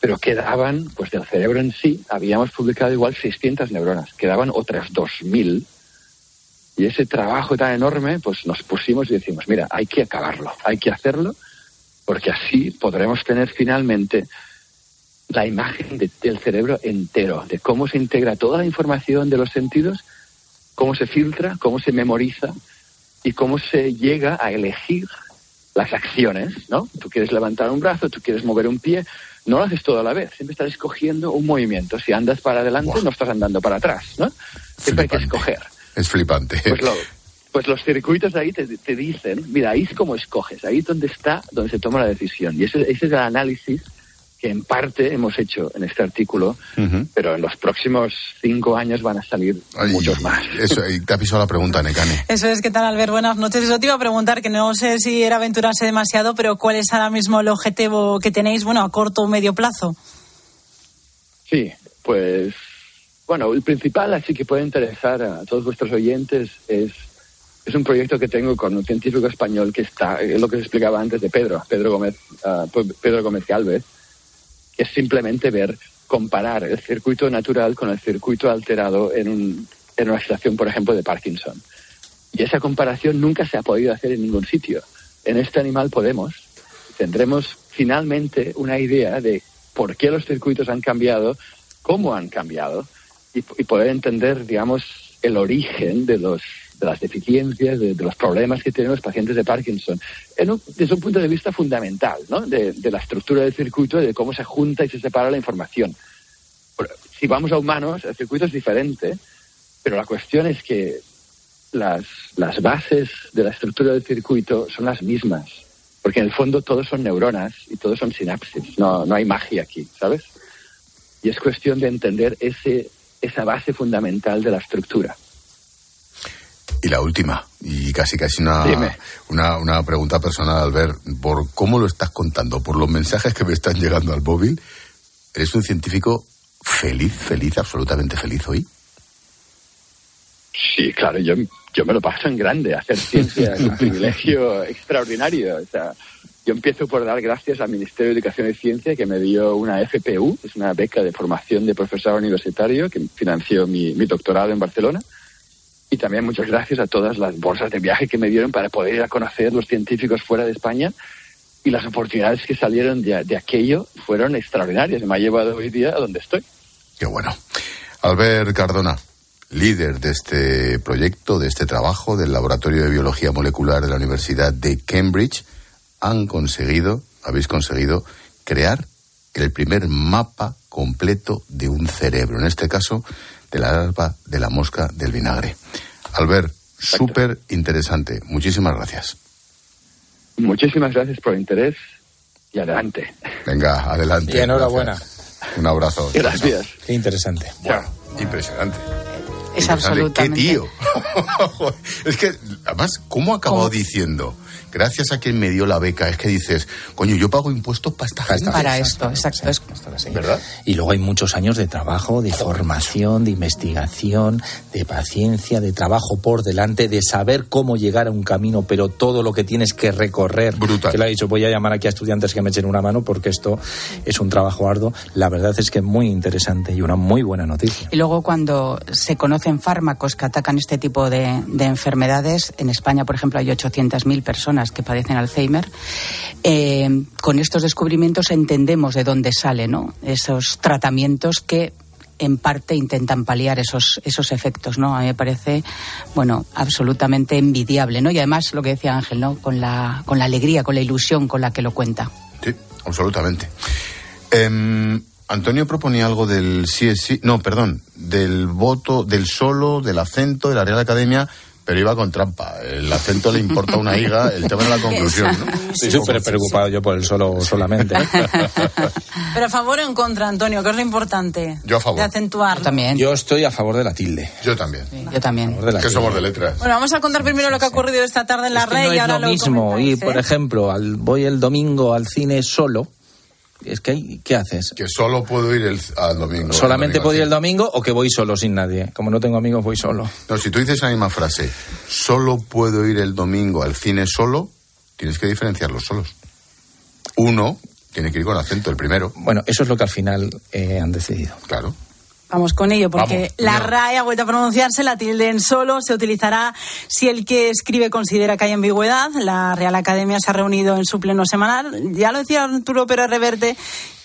pero quedaban, pues del cerebro en sí, habíamos publicado igual 600 neuronas, quedaban otras 2.000. Y ese trabajo tan enorme, pues nos pusimos y decimos, mira, hay que acabarlo, hay que hacerlo, porque así podremos tener finalmente la imagen del cerebro entero, de cómo se integra toda la información de los sentidos, cómo se filtra, cómo se memoriza, y cómo se llega a elegir las acciones, ¿no? Tú quieres levantar un brazo, tú quieres mover un pie, no lo haces todo a la vez, siempre estás escogiendo un movimiento. Si andas para adelante, no estás andando para atrás, ¿no? Siempre hay que escoger. Es flipante. Pues, pues los circuitos ahí te, dicen, mira, ahí es como escoges, ahí es donde está, donde se toma la decisión. Y ese, ese es el análisis que en parte hemos hecho en este artículo, pero en los próximos cinco años van a salir muchos más. Eso, y te ha pisado la pregunta, Necane. Eso es, ¿qué tal, Albert? Buenas noches. Eso te iba a preguntar, que no sé si era aventurarse demasiado, pero ¿cuál es ahora mismo el objetivo que tenéis, bueno, a corto o medio plazo? Sí, pues, bueno, el principal, así que puede interesar a todos vuestros oyentes, es es un proyecto que tengo con un científico español que está, es lo que os explicaba antes de Pedro, Pedro Gómez, uh, Pedro Gómez Galvez, es simplemente ver, comparar el circuito natural con el circuito alterado en, un, en una situación, por ejemplo, de Parkinson. Y esa comparación nunca se ha podido hacer en ningún sitio. En este animal podemos. Tendremos finalmente una idea de por qué los circuitos han cambiado cómo han cambiado y, poder entender, digamos, el origen de los de las deficiencias, de, los problemas que tienen los pacientes de Parkinson, desde un punto de vista fundamental, ¿no? De, la estructura del circuito y de cómo se junta y se separa la información. Si vamos a humanos, el circuito es diferente, pero la cuestión es que las, las bases de la estructura del circuito son las mismas, porque en el fondo todos son neuronas y todos son sinapsis, no, no hay magia aquí, ¿sabes? Y es cuestión de entender ese, esa base fundamental de la estructura. Y la última, y casi casi una, una, una, pregunta personal, al ver por cómo lo estás contando, por los mensajes que me están llegando al móvil, ¿eres un científico feliz, feliz, absolutamente feliz hoy? Sí, claro, yo, yo me lo paso en grande. Hacer ciencia es un privilegio extraordinario. O sea, yo empiezo por dar gracias al Ministerio de Educación y Ciencia que me dio una FPU, es una beca de formación de profesor universitario que financió mi, doctorado en Barcelona. Y también muchas gracias a todas las bolsas de viaje que me dieron para poder ir a conocer los científicos fuera de España. Y las oportunidades que salieron de, de aquello fueron extraordinarias. Me ha llevado hoy día a donde estoy. Qué bueno. Albert Cardona, líder de este proyecto, de este trabajo del Laboratorio de Biología Molecular de la Universidad de Cambridge, han conseguido, habéis conseguido, crear el primer mapa completo de un cerebro, en este caso de la larva de la mosca del vinagre. Albert, súper interesante. Muchísimas gracias. Muchísimas gracias por el interés y adelante. Venga, adelante. Y enhorabuena. Un abrazo. Gracias. Qué interesante. impresionante. Es absolutamente. ¿Qué tío? es que, además, ¿cómo ha acabado diciendo? Gracias a quien me dio la beca, es que dices, coño, yo pago impuestos para esta gente. Para esto, exacto. ¿Verdad? Y luego hay muchos años de trabajo, de formación, de investigación, de paciencia, de trabajo por delante, de saber cómo llegar a un camino, pero todo lo que tienes que recorrer. Brutal. Que le ha dicho, voy a llamar aquí a estudiantes que me echen una mano porque esto es un trabajo arduo. La verdad es que es muy interesante y una muy buena noticia. Y luego cuando se conoce fármacos que atacan este tipo de, enfermedades. En España, por ejemplo, hay 800.000 personas que padecen Alzheimer. Eh, con estos descubrimientos entendemos de dónde salen esos tratamientos que en parte intentan paliar esos, esos efectos, ¿no? A mí me parece, bueno, absolutamente envidiable, ¿no? Y además, lo que decía Ángel, ¿no? Con la, con la alegría, con la ilusión con la que lo cuenta. Sí, absolutamente. Em, Antonio proponía algo del sí es sí, no, perdón, del voto, del solo, del acento de la Real Academia, pero iba con trampa. El acento le importa una higa, el tema de la conclusión, ¿no? Estoy súper preocupado yo por el solo solamente. pero a favor o en contra, Antonio, ¿qué es lo importante? Yo a favor. De acentuar. también. Yo estoy a favor de la tilde. Yo también. yo también. que somos de letras. Bueno, vamos a contar primero lo que ha ocurrido esta tarde en la red y ahora lo mismo. y, por ¿eh? ejemplo, voy el domingo al cine solo es que ¿qué haces? Que solo puedo ir el, al domingo. ¿Solamente puedo ir el domingo o que voy solo sin nadie? Como no tengo amigos, voy solo. No, si tú dices la misma frase, solo puedo ir el domingo al cine solo, tienes que diferenciar los solos. Uno tiene que ir con acento, el primero. Bueno, eso es lo que al final eh, han decidido. Claro. Vamos con ello, porque la RAE ha vuelto a pronunciarse, la tilde en solo se utilizará si el que escribe considera que hay ambigüedad. La Real Academia se ha reunido en su pleno semanal. Ya lo decía Arturo Pérez Reverte,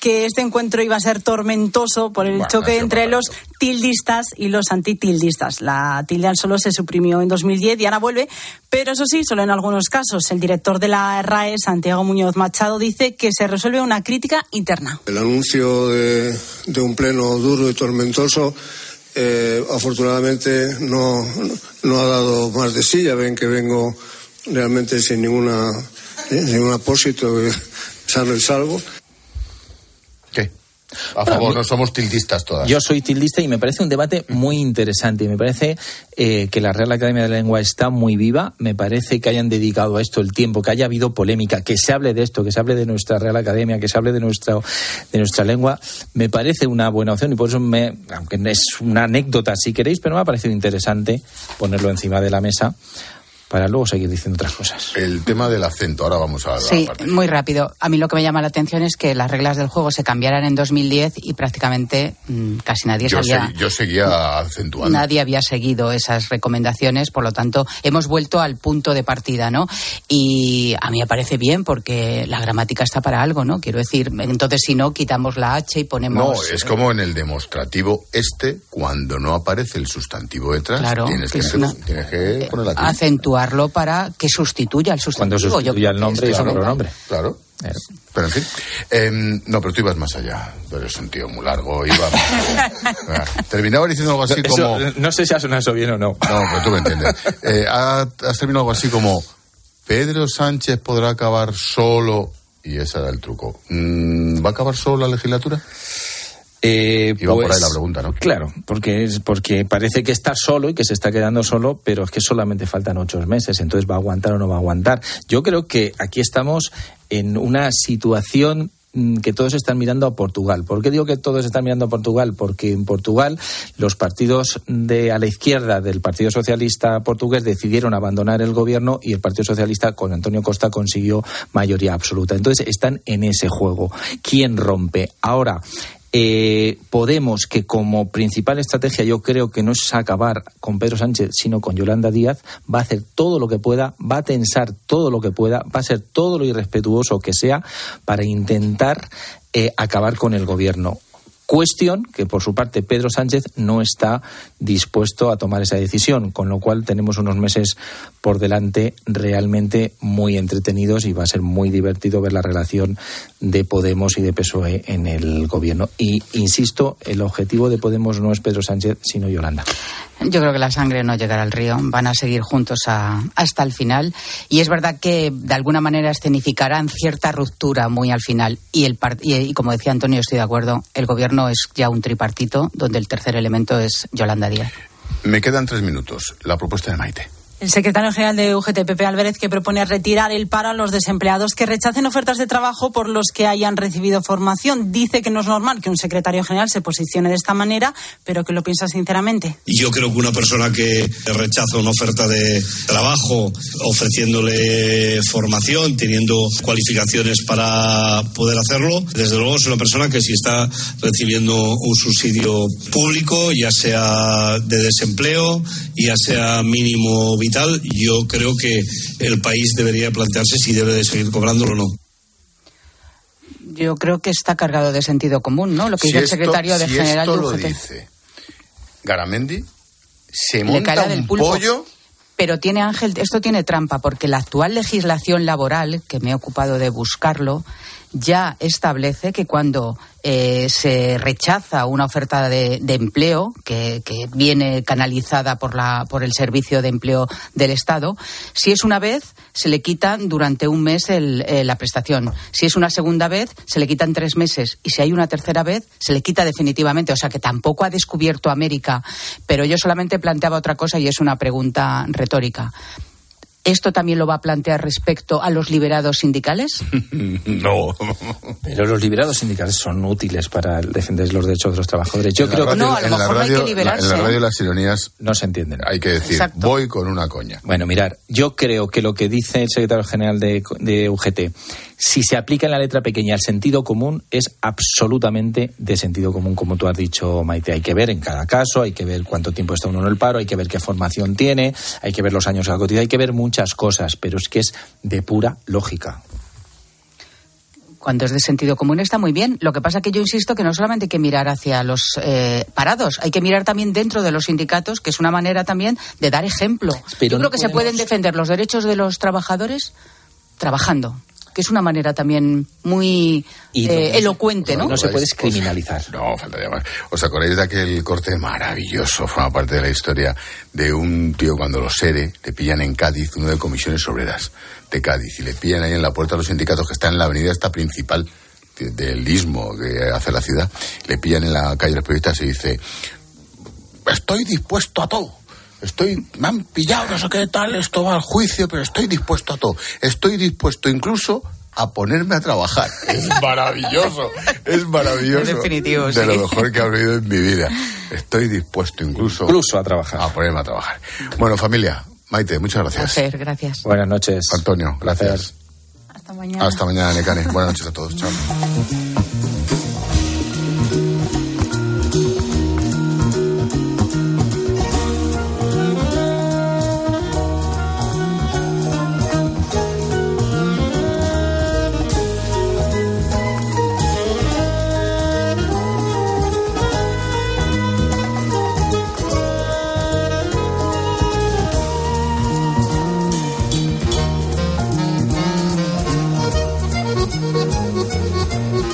que este encuentro iba a ser tormentoso por el choque entre los tildistas y los antitildistas. La tilde al solo se suprimió en 2010 y ahora vuelve, pero eso sí, solo en algunos casos. El director de la RAE, Santiago Muñoz Machado, dice que se resuelve una crítica interna. El anuncio de, un pleno duro y tormentoso eh, afortunadamente no, no, ha dado más de sí. Ya ven que vengo realmente sin ninguna sin ningún apósito de el salvo. A favor, no somos tildistas todas. Yo soy tildista y me parece un debate muy interesante. Me parece eh, que la Real Academia de la Lengua está muy viva. Me parece que hayan dedicado a esto el tiempo, que haya habido polémica, que se hable de esto, que se hable de nuestra Real Academia, que se hable de nuestra, de nuestra lengua. Me parece una buena opción y por eso, me, aunque es una anécdota si queréis, pero me ha parecido interesante ponerlo encima de la mesa para luego seguir diciendo otras cosas. El tema del acento, ahora vamos a... Sí, muy rápido. A mí lo que me llama la atención es que las reglas del juego se cambiaran en 2010 y prácticamente mm, casi nadie yo sabía... yo seguía acentuando. Nadie había seguido esas recomendaciones, por lo tanto, hemos vuelto al punto de partida, ¿no? Y a mí me parece bien porque la gramática está para algo, ¿no? Quiero decir, entonces si no, quitamos la H y ponemos... No, es como en el demostrativo este, cuando no aparece el sustantivo detrás, Claro, tienes, que, que es una- tienes que poner la tilde. Para que sustituya al sustantivo. Sustituya el nombre y claro. pronombre. Claro. Pero en fin. Em, no, pero tú ibas más allá. Tú eres un tío muy largo. Iba Ah, Terminaba diciendo algo así Eso, como. No sé si ha sonado eso bien o no. No, pero tú me entiendes. Eh, ha- has terminado algo así como. Pedro Sánchez podrá acabar solo. Y ese era el truco. Mm, ¿Va a acabar solo la legislatura? Eh, Iba por pues, ahí la pregunta, ¿no? Claro, porque es porque parece que está solo y que se está quedando solo, pero es que solamente faltan ocho meses, entonces va a aguantar o no va a aguantar. Yo creo que aquí estamos en una situación mm, que todos están mirando a Portugal. ¿Por qué digo que todos están mirando a Portugal? Porque en Portugal los partidos de a la izquierda del Partido Socialista portugués decidieron abandonar el gobierno y el Partido Socialista con Antonio Costa consiguió mayoría absoluta. Entonces están en ese juego. ¿Quién rompe? Ahora, eh, Podemos, que como principal estrategia yo creo que no es acabar con Pedro Sánchez, sino con Yolanda Díaz, va a hacer todo lo que pueda, va a tensar todo lo que pueda, va a ser todo lo irrespetuoso que sea para intentar eh, acabar con el gobierno. Cuestión que, por su parte, Pedro Sánchez no está dispuesto a tomar esa decisión, con lo cual tenemos unos meses por delante realmente muy entretenidos y va a ser muy divertido ver la relación de Podemos y de PSOE en el gobierno. Y, insisto, el objetivo de Podemos no es Pedro Sánchez, sino Yolanda. Yo creo que la sangre no llegará al río, van a seguir juntos a- hasta el final. Y es verdad que de alguna manera escenificarán cierta ruptura muy al final. Y, el y, y como decía Antonio, estoy de acuerdo, el gobierno es ya un tripartito donde el tercer elemento es Yolanda Díaz. Me quedan tres minutos. La propuesta de Maite. El secretario general de UGT, Pepe Álvarez, que propone retirar el paro a los desempleados que rechacen ofertas de trabajo por los que hayan recibido formación. Dice que no es normal que un secretario general se posicione de esta manera, pero que lo piensa sinceramente. Yo creo que una persona que rechaza una oferta de trabajo ofreciéndole formación, teniendo cualificaciones para poder hacerlo, desde luego es una persona que si está recibiendo un subsidio público, ya sea de desempleo, ya sea mínimo yo creo que el país debería plantearse si debe de seguir cobrándolo o no. Yo creo que está cargado de sentido común, ¿no? Lo que Si dice el secretario de si general esto de lo UGT. dice Garamendi, se Le monta un pulpo. pollo. Pero tiene Ángel, esto tiene trampa, porque la actual legislación laboral, que me he ocupado de buscarlo, ya establece que cuando eh, se rechaza una oferta de, empleo que, que viene canalizada por, la, por el Servicio de Empleo del Estado, si es una vez, se le quitan durante un mes el- eh, la prestación. Si es una segunda vez, se le quitan tres meses. Y si hay una tercera vez, se le quita definitivamente. O sea que tampoco ha descubierto América. Pero yo solamente planteaba otra cosa y es una pregunta retórica. ¿Esto también lo va a plantear respecto a los liberados sindicales? no. Pero los liberados sindicales son útiles para defender los derechos de los trabajadores. Yo En creo radio- que No, a lo en la mejor no hay que radio- liberarse, En la radio las ironías no se entienden. hay que decir, Exacto. voy con una coña. Bueno, mirar, yo creo que lo que dice el secretario general de, de UGT, si se aplica en la letra pequeña el sentido común, es absolutamente de sentido común, como tú has dicho, Maite. Hay que ver en cada caso, hay que ver cuánto tiempo está uno en el paro, hay que ver qué formación tiene, hay que ver los años que ha cotizado, hay que ver muchas cosas, pero es que es de pura lógica. Cuando es de sentido común está muy bien. Lo que pasa que yo insisto que no solamente hay que mirar hacia los eh, parados, hay que mirar también dentro de los sindicatos, que es una manera también de dar ejemplo. Pero yo no creo que se pueden defender los derechos de los trabajadores trabajando, que es una manera también muy Y no- eh, elocuente, ¿no? No se puede criminalizar. No, faltaría más. ¿Os acordáis de aquel corte maravilloso, forma parte de la historia, de un tío cuando los SERE le pillan en Cádiz, uno de comisiones obreras de Cádiz, y le pillan ahí en la puerta de los sindicatos que está en la avenida esta principal de- del istmo que hace la ciudad, le pillan en la calle los periodistas y dice, estoy dispuesto a todo. Estoy, me han pillado, no sé qué tal, esto va al juicio, pero estoy dispuesto a todo. Estoy dispuesto incluso a ponerme a trabajar. Es maravilloso, es maravilloso. En definitivo, De sí. lo mejor que he oído en mi vida. Estoy dispuesto incluso, Incluso a trabajar. a ponerme a trabajar. Bueno, familia, Maite, muchas gracias. Placer, gracias. Buenas noches. Antonio, gracias. Hasta mañana. Hasta mañana, Necane. Buenas noches a todos. Chao.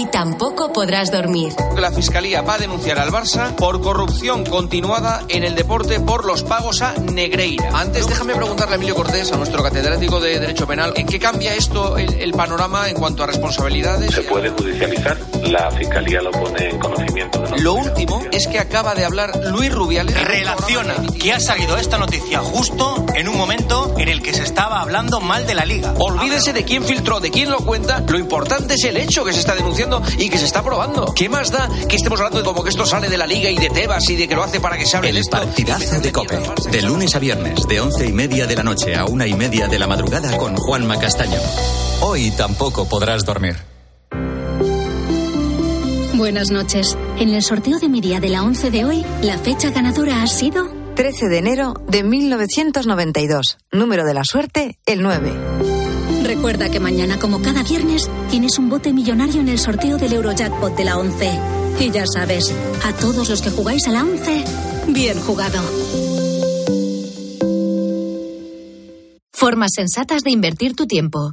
Hoy tampoco podrás dormir. La Fiscalía va a denunciar al Barça por corrupción continuada en el deporte por los pagos a Negreira. Antes, déjame preguntarle a Emilio Cortés, a nuestro catedrático de Derecho Penal, ¿en qué cambia esto el, el panorama en cuanto a responsabilidades? Se puede judicializar. La Fiscalía lo pone en conocimiento de Lo último es que acaba de hablar Luis Rubiales. Relaciona que ha salido esta noticia justo en un momento en el que se estaba hablando mal de la liga. Olvídese de quién filtró, de quién lo cuenta. Lo importante es el hecho que se está denunciando y que se está probando. ¿Qué más da que estemos hablando de como que esto sale de la liga y de Tebas y de que lo hace para que se hable El esto? partidazo de Cope. De lunes a viernes, de once y media de la noche a una y media de la madrugada con Juanma Castaño. Hoy tampoco podrás dormir. Buenas noches. En el sorteo de mi día de la 11 de hoy, la fecha ganadora ha sido 13 de enero de 1992. Número de la suerte, el 9. Recuerda que mañana, como cada viernes, tienes un bote millonario en el sorteo del Eurojackpot de la 11. Y ya sabes, a todos los que jugáis a la 11, bien jugado. Formas sensatas de invertir tu tiempo.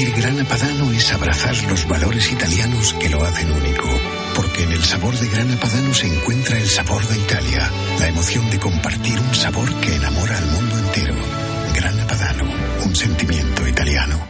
Elegir Grana Padano es abrazar los valores italianos que lo hacen único. Porque en el sabor de Grana Padano se encuentra el sabor de Italia, la emoción de compartir un sabor que enamora al mundo entero. Grana Padano, un sentimiento italiano.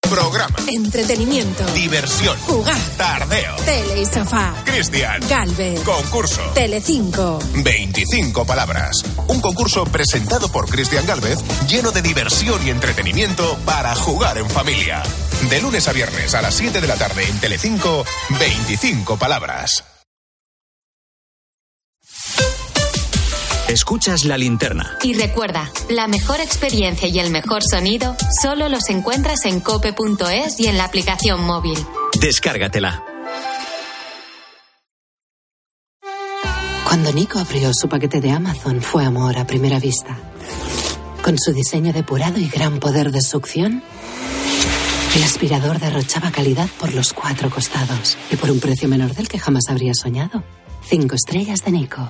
Programa. Entretenimiento. Diversión. Jugar. Tardeo. Tele y sofá. Cristian. Galvez. Concurso. Telecinco. 25 palabras. Un concurso presentado por Cristian Galvez lleno de diversión y entretenimiento para jugar en familia. De lunes a viernes a las 7 de la tarde en Telecinco, 25 palabras. Escuchas la linterna. Y recuerda, la mejor experiencia y el mejor sonido solo los encuentras en cope.es y en la aplicación móvil. Descárgatela. Cuando Nico abrió su paquete de Amazon fue amor a primera vista. Con su diseño depurado y gran poder de succión, el aspirador derrochaba calidad por los cuatro costados y por un precio menor del que jamás habría soñado. Cinco estrellas de Nico.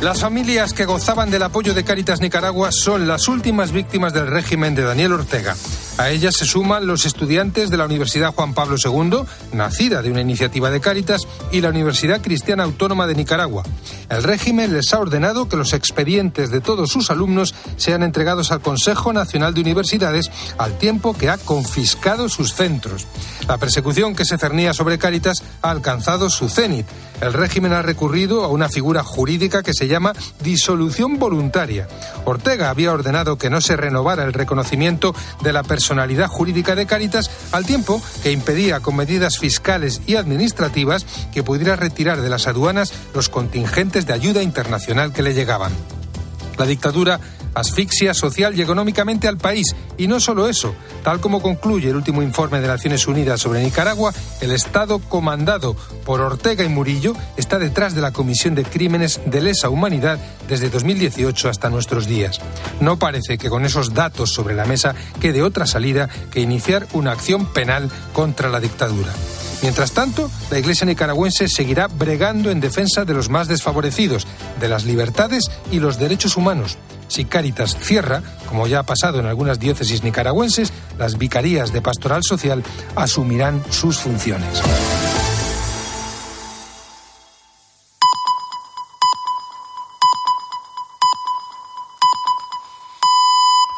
Las familias que gozaban del apoyo de Cáritas Nicaragua son las últimas víctimas del régimen de Daniel Ortega. A ellas se suman los estudiantes de la Universidad Juan Pablo II, nacida de una iniciativa de Cáritas, y la Universidad Cristiana Autónoma de Nicaragua. El régimen les ha ordenado que los expedientes de todos sus alumnos sean entregados al Consejo Nacional de Universidades al tiempo que ha confiscado sus centros. La persecución que se cernía sobre Cáritas ha alcanzado su cenit. El régimen ha recurrido a una figura jurídica que se llama disolución voluntaria. Ortega había ordenado que no se renovara el reconocimiento de la personalidad jurídica de Cáritas al tiempo que impedía con medidas fiscales y administrativas que pudiera retirar de las aduanas los contingentes de ayuda internacional que le llegaban. La dictadura asfixia social y económicamente al país. Y no solo eso, tal como concluye el último informe de Naciones Unidas sobre Nicaragua, el Estado comandado por Ortega y Murillo está detrás de la comisión de crímenes de lesa humanidad desde 2018 hasta nuestros días. No parece que con esos datos sobre la mesa quede otra salida que iniciar una acción penal contra la dictadura. Mientras tanto, la Iglesia nicaragüense seguirá bregando en defensa de los más desfavorecidos, de las libertades y los derechos humanos. Si Cáritas cierra, como ya ha pasado en algunas diócesis nicaragüenses, las vicarías de pastoral social asumirán sus funciones.